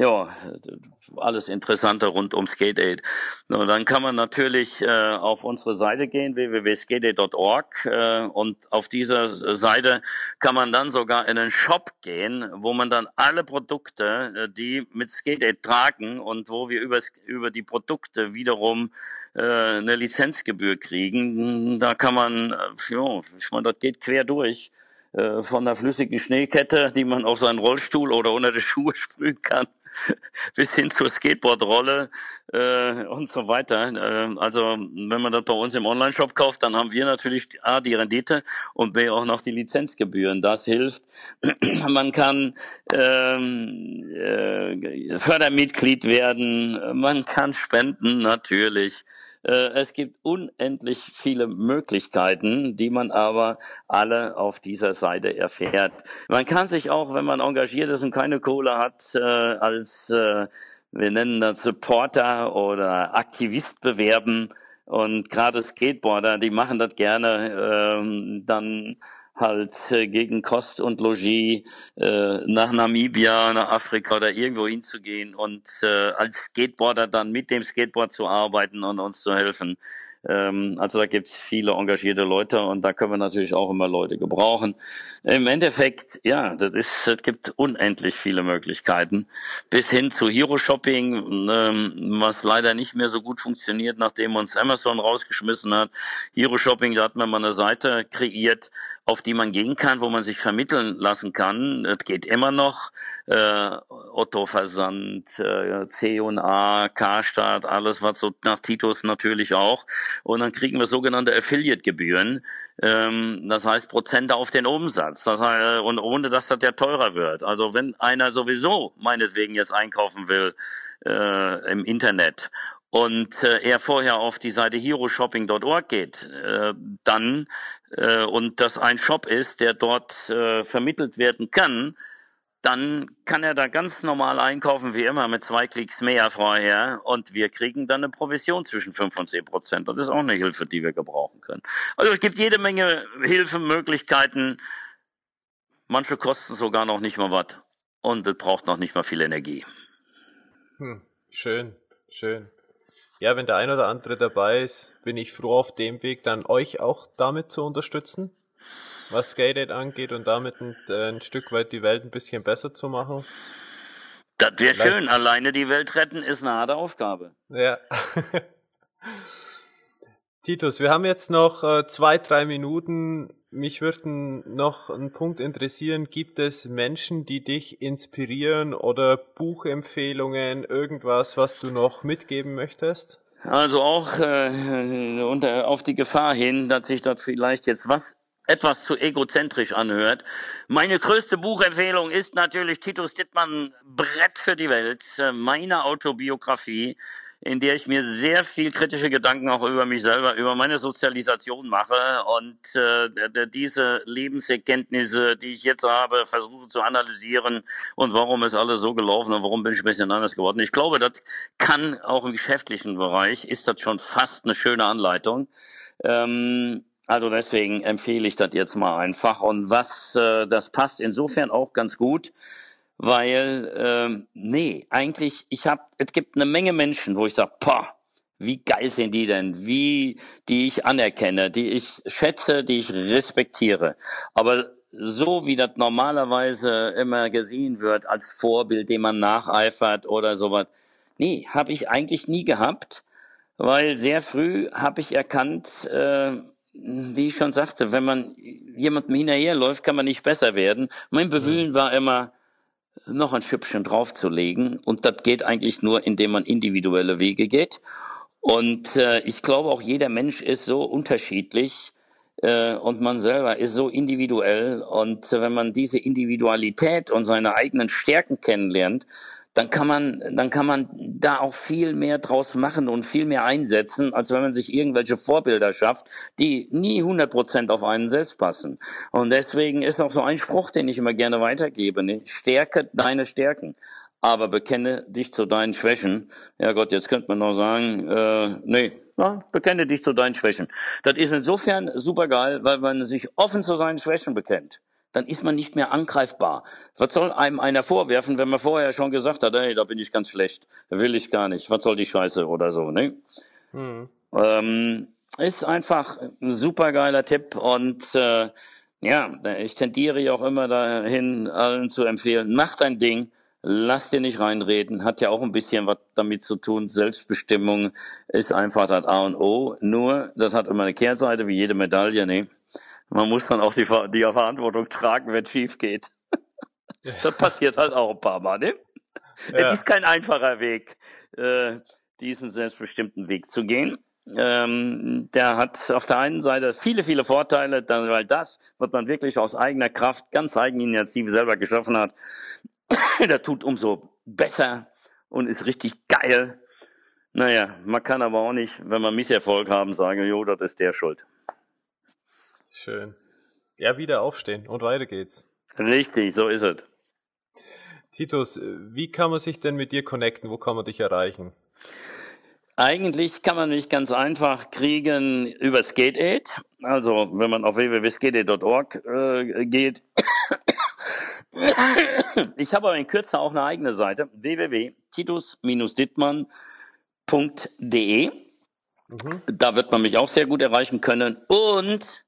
ja, alles Interessante rund um Skate Aid. Dann kann man natürlich äh, auf unsere Seite gehen, www.skateaid.org äh, und auf dieser Seite kann man dann sogar in einen Shop gehen, wo man dann alle Produkte, äh, die mit Skate Aid tragen und wo wir über, über die Produkte wiederum äh, eine Lizenzgebühr kriegen, da kann man, äh, ja, ich meine, das geht quer durch äh, von der flüssigen Schneekette, die man auf seinen Rollstuhl oder unter die Schuhe sprühen kann, bis hin zur Skateboardrolle äh, und so weiter. Äh, also wenn man das bei uns im Online-Shop kauft, dann haben wir natürlich A, die Rendite und B, auch noch die Lizenzgebühren. Das hilft. man kann ähm, äh, Fördermitglied werden, man kann spenden natürlich. Äh, es gibt unendlich viele Möglichkeiten, die man aber alle auf dieser Seite erfährt. Man kann sich auch, wenn man engagiert ist und keine Kohle hat, äh, als, äh, wir nennen das Supporter oder Aktivist bewerben. Und gerade Skateboarder, die machen das gerne. Ähm, dann halt äh, gegen Kost und Logis äh, nach Namibia, nach Afrika oder irgendwo hinzugehen und äh, als Skateboarder dann mit dem Skateboard zu arbeiten und uns zu helfen. Ähm, also da gibt es viele engagierte Leute und da können wir natürlich auch immer Leute gebrauchen. Im Endeffekt, ja, das ist, es gibt unendlich viele Möglichkeiten. Bis hin zu Hero Shopping, ähm, was leider nicht mehr so gut funktioniert, nachdem uns Amazon rausgeschmissen hat. Hero Shopping, da hat man mal eine Seite kreiert, auf die man gehen kann, wo man sich vermitteln lassen kann. Es geht immer noch. Äh, Otto Versand, äh, C&A, Karstadt, alles was so nach Titus natürlich auch und dann kriegen wir sogenannte Affiliate-Gebühren. Ähm, das heißt Prozente auf den Umsatz. Das heißt, und ohne dass das ja teurer wird. Also wenn einer sowieso meinetwegen jetzt einkaufen will äh, im Internet und äh, er vorher auf die Seite heroshopping.org geht, äh, dann äh, und das ein Shop ist, der dort äh, vermittelt werden kann, dann kann er da ganz normal einkaufen wie immer mit zwei Klicks mehr vorher und wir kriegen dann eine Provision zwischen 5 und 10 Prozent. Das ist auch eine Hilfe, die wir gebrauchen können. Also es gibt jede Menge Hilfemöglichkeiten. Manche kosten sogar noch nicht mal was und es braucht noch nicht mal viel Energie. Hm, schön, schön. Ja, wenn der ein oder andere dabei ist, bin ich froh auf dem Weg, dann euch auch damit zu unterstützen was Skate angeht und damit ein, äh, ein, Stück weit die Welt ein bisschen besser zu machen. Das wäre schön. Alleine die Welt retten ist eine harte Aufgabe. Ja. Titus, wir haben jetzt noch äh, zwei, drei Minuten. Mich würde noch ein Punkt interessieren. Gibt es Menschen, die dich inspirieren oder Buchempfehlungen, irgendwas, was du noch mitgeben möchtest? Also auch äh, unter, auf die Gefahr hin, dass sich das vielleicht jetzt was etwas zu egozentrisch anhört. Meine größte Buchempfehlung ist natürlich Titus Dittmann Brett für die Welt, äh, meine Autobiografie, in der ich mir sehr viel kritische Gedanken auch über mich selber, über meine Sozialisation mache und äh, diese Lebenserkenntnisse, die ich jetzt habe, versuche zu analysieren und warum ist alles so gelaufen und warum bin ich ein bisschen anders geworden. Ich glaube, das kann auch im geschäftlichen Bereich, ist das schon fast eine schöne Anleitung. Ähm, also deswegen empfehle ich das jetzt mal einfach. Und was, äh, das passt insofern auch ganz gut, weil, äh, nee, eigentlich, ich habe, es gibt eine Menge Menschen, wo ich sage, boah, wie geil sind die denn? Wie, die ich anerkenne, die ich schätze, die ich respektiere. Aber so wie das normalerweise immer gesehen wird als Vorbild, dem man nacheifert oder sowas, nee, habe ich eigentlich nie gehabt, weil sehr früh habe ich erkannt, äh, wie ich schon sagte, wenn man jemandem hinterherläuft, kann man nicht besser werden. Mein Bemühen war immer, noch ein Schüppchen draufzulegen. Und das geht eigentlich nur, indem man individuelle Wege geht. Und äh, ich glaube, auch jeder Mensch ist so unterschiedlich äh, und man selber ist so individuell. Und äh, wenn man diese Individualität und seine eigenen Stärken kennenlernt, dann kann man, dann kann man da auch viel mehr draus machen und viel mehr einsetzen, als wenn man sich irgendwelche Vorbilder schafft, die nie 100 Prozent auf einen selbst passen. Und deswegen ist auch so ein Spruch, den ich immer gerne weitergebe, ne? stärke deine Stärken aber bekenne dich zu deinen Schwächen. Ja Gott, jetzt könnte man noch sagen, äh, nee, ja, bekenne dich zu deinen Schwächen. Das ist insofern super geil, weil man sich offen zu seinen Schwächen bekennt dann ist man nicht mehr angreifbar. Was soll einem einer vorwerfen, wenn man vorher schon gesagt hat, hey, da bin ich ganz schlecht, will ich gar nicht, was soll die Scheiße oder so, ne? Mhm. Ähm, ist einfach ein super geiler Tipp und äh, ja, ich tendiere ja auch immer dahin, allen zu empfehlen, mach dein Ding, lass dir nicht reinreden, hat ja auch ein bisschen was damit zu tun. Selbstbestimmung ist einfach das A und O. Nur, das hat immer eine Kehrseite, wie jede Medaille, ne? Man muss dann auch die, die Verantwortung tragen, wenn es schief geht. das passiert halt auch ein paar Mal, ne? Ja. Es ist kein einfacher Weg, äh, diesen selbstbestimmten Weg zu gehen. Ähm, der hat auf der einen Seite viele, viele Vorteile, weil das, was man wirklich aus eigener Kraft, ganz Eigeninitiative selber geschaffen hat, der tut umso besser und ist richtig geil. Naja, man kann aber auch nicht, wenn man Misserfolg haben, sagen, jo, das ist der schuld. Schön. Ja, wieder aufstehen und weiter geht's. Richtig, so ist es. Titus, wie kann man sich denn mit dir connecten? Wo kann man dich erreichen? Eigentlich kann man mich ganz einfach kriegen über SkateAid. Also, wenn man auf www.skateaid.org äh, geht. ich habe aber in Kürze auch eine eigene Seite, www.titus-dittmann.de. Mhm. Da wird man mich auch sehr gut erreichen können. Und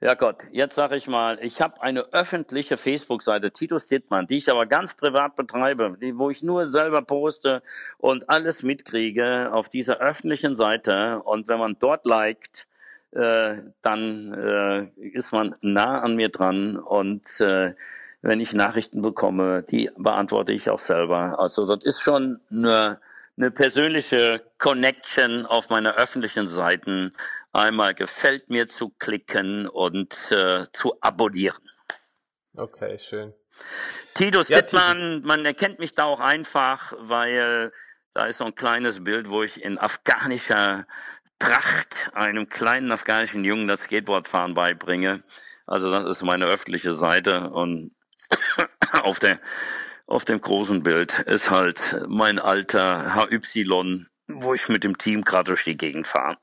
ja Gott, jetzt sage ich mal, ich habe eine öffentliche Facebook-Seite, Titus Dittmann, die ich aber ganz privat betreibe, die, wo ich nur selber poste und alles mitkriege auf dieser öffentlichen Seite. Und wenn man dort liked, äh, dann äh, ist man nah an mir dran und äh, wenn ich Nachrichten bekomme, die beantworte ich auch selber. Also das ist schon eine eine persönliche Connection auf meiner öffentlichen Seiten einmal gefällt mir zu klicken und äh, zu abonnieren. Okay, schön. Titus ja, Dittmann, man erkennt mich da auch einfach, weil da ist so ein kleines Bild, wo ich in afghanischer Tracht einem kleinen afghanischen Jungen das Skateboardfahren beibringe. Also das ist meine öffentliche Seite und auf der auf dem großen Bild ist halt mein alter HY, wo ich mit dem Team gerade durch die Gegend fahre.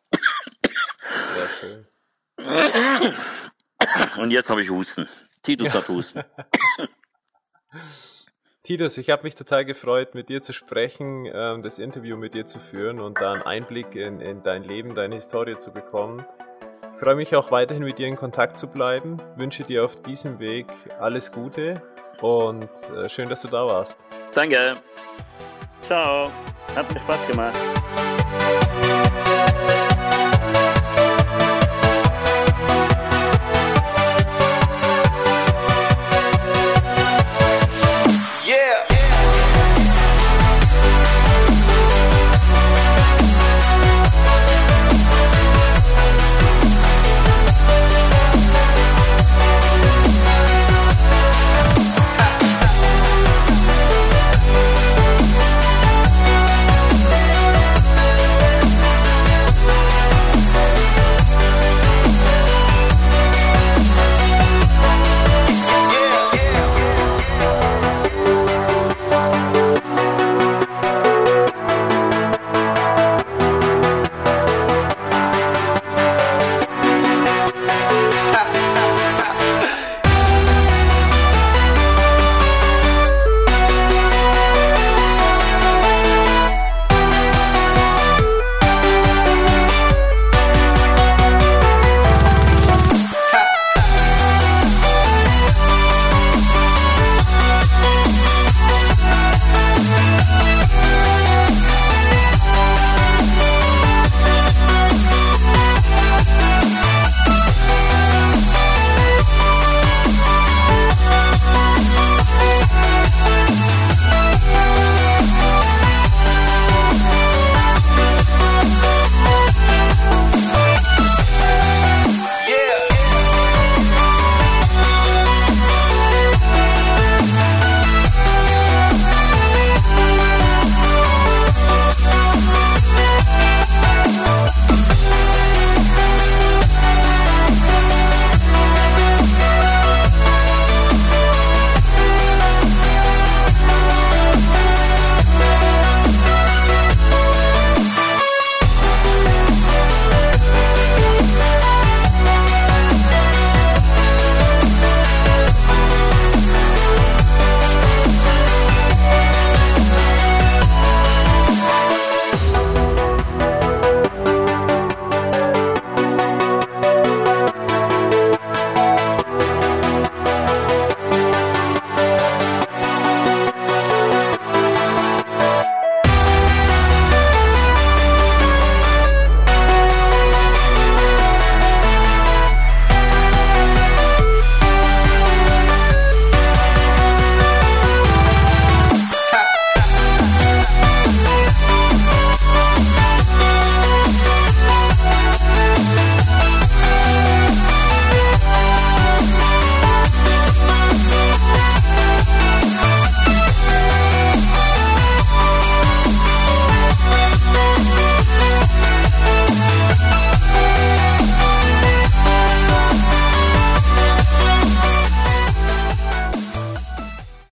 Und jetzt habe ich Husten. Titus hat Husten. Titus, ich habe mich total gefreut, mit dir zu sprechen, ähm, das Interview mit dir zu führen und da einen Einblick in, in dein Leben, deine Historie zu bekommen. Ich freue mich auch weiterhin mit dir in Kontakt zu bleiben, wünsche dir auf diesem Weg alles Gute und äh, schön, dass du da warst. Danke. Ciao. Hat mir Spaß gemacht.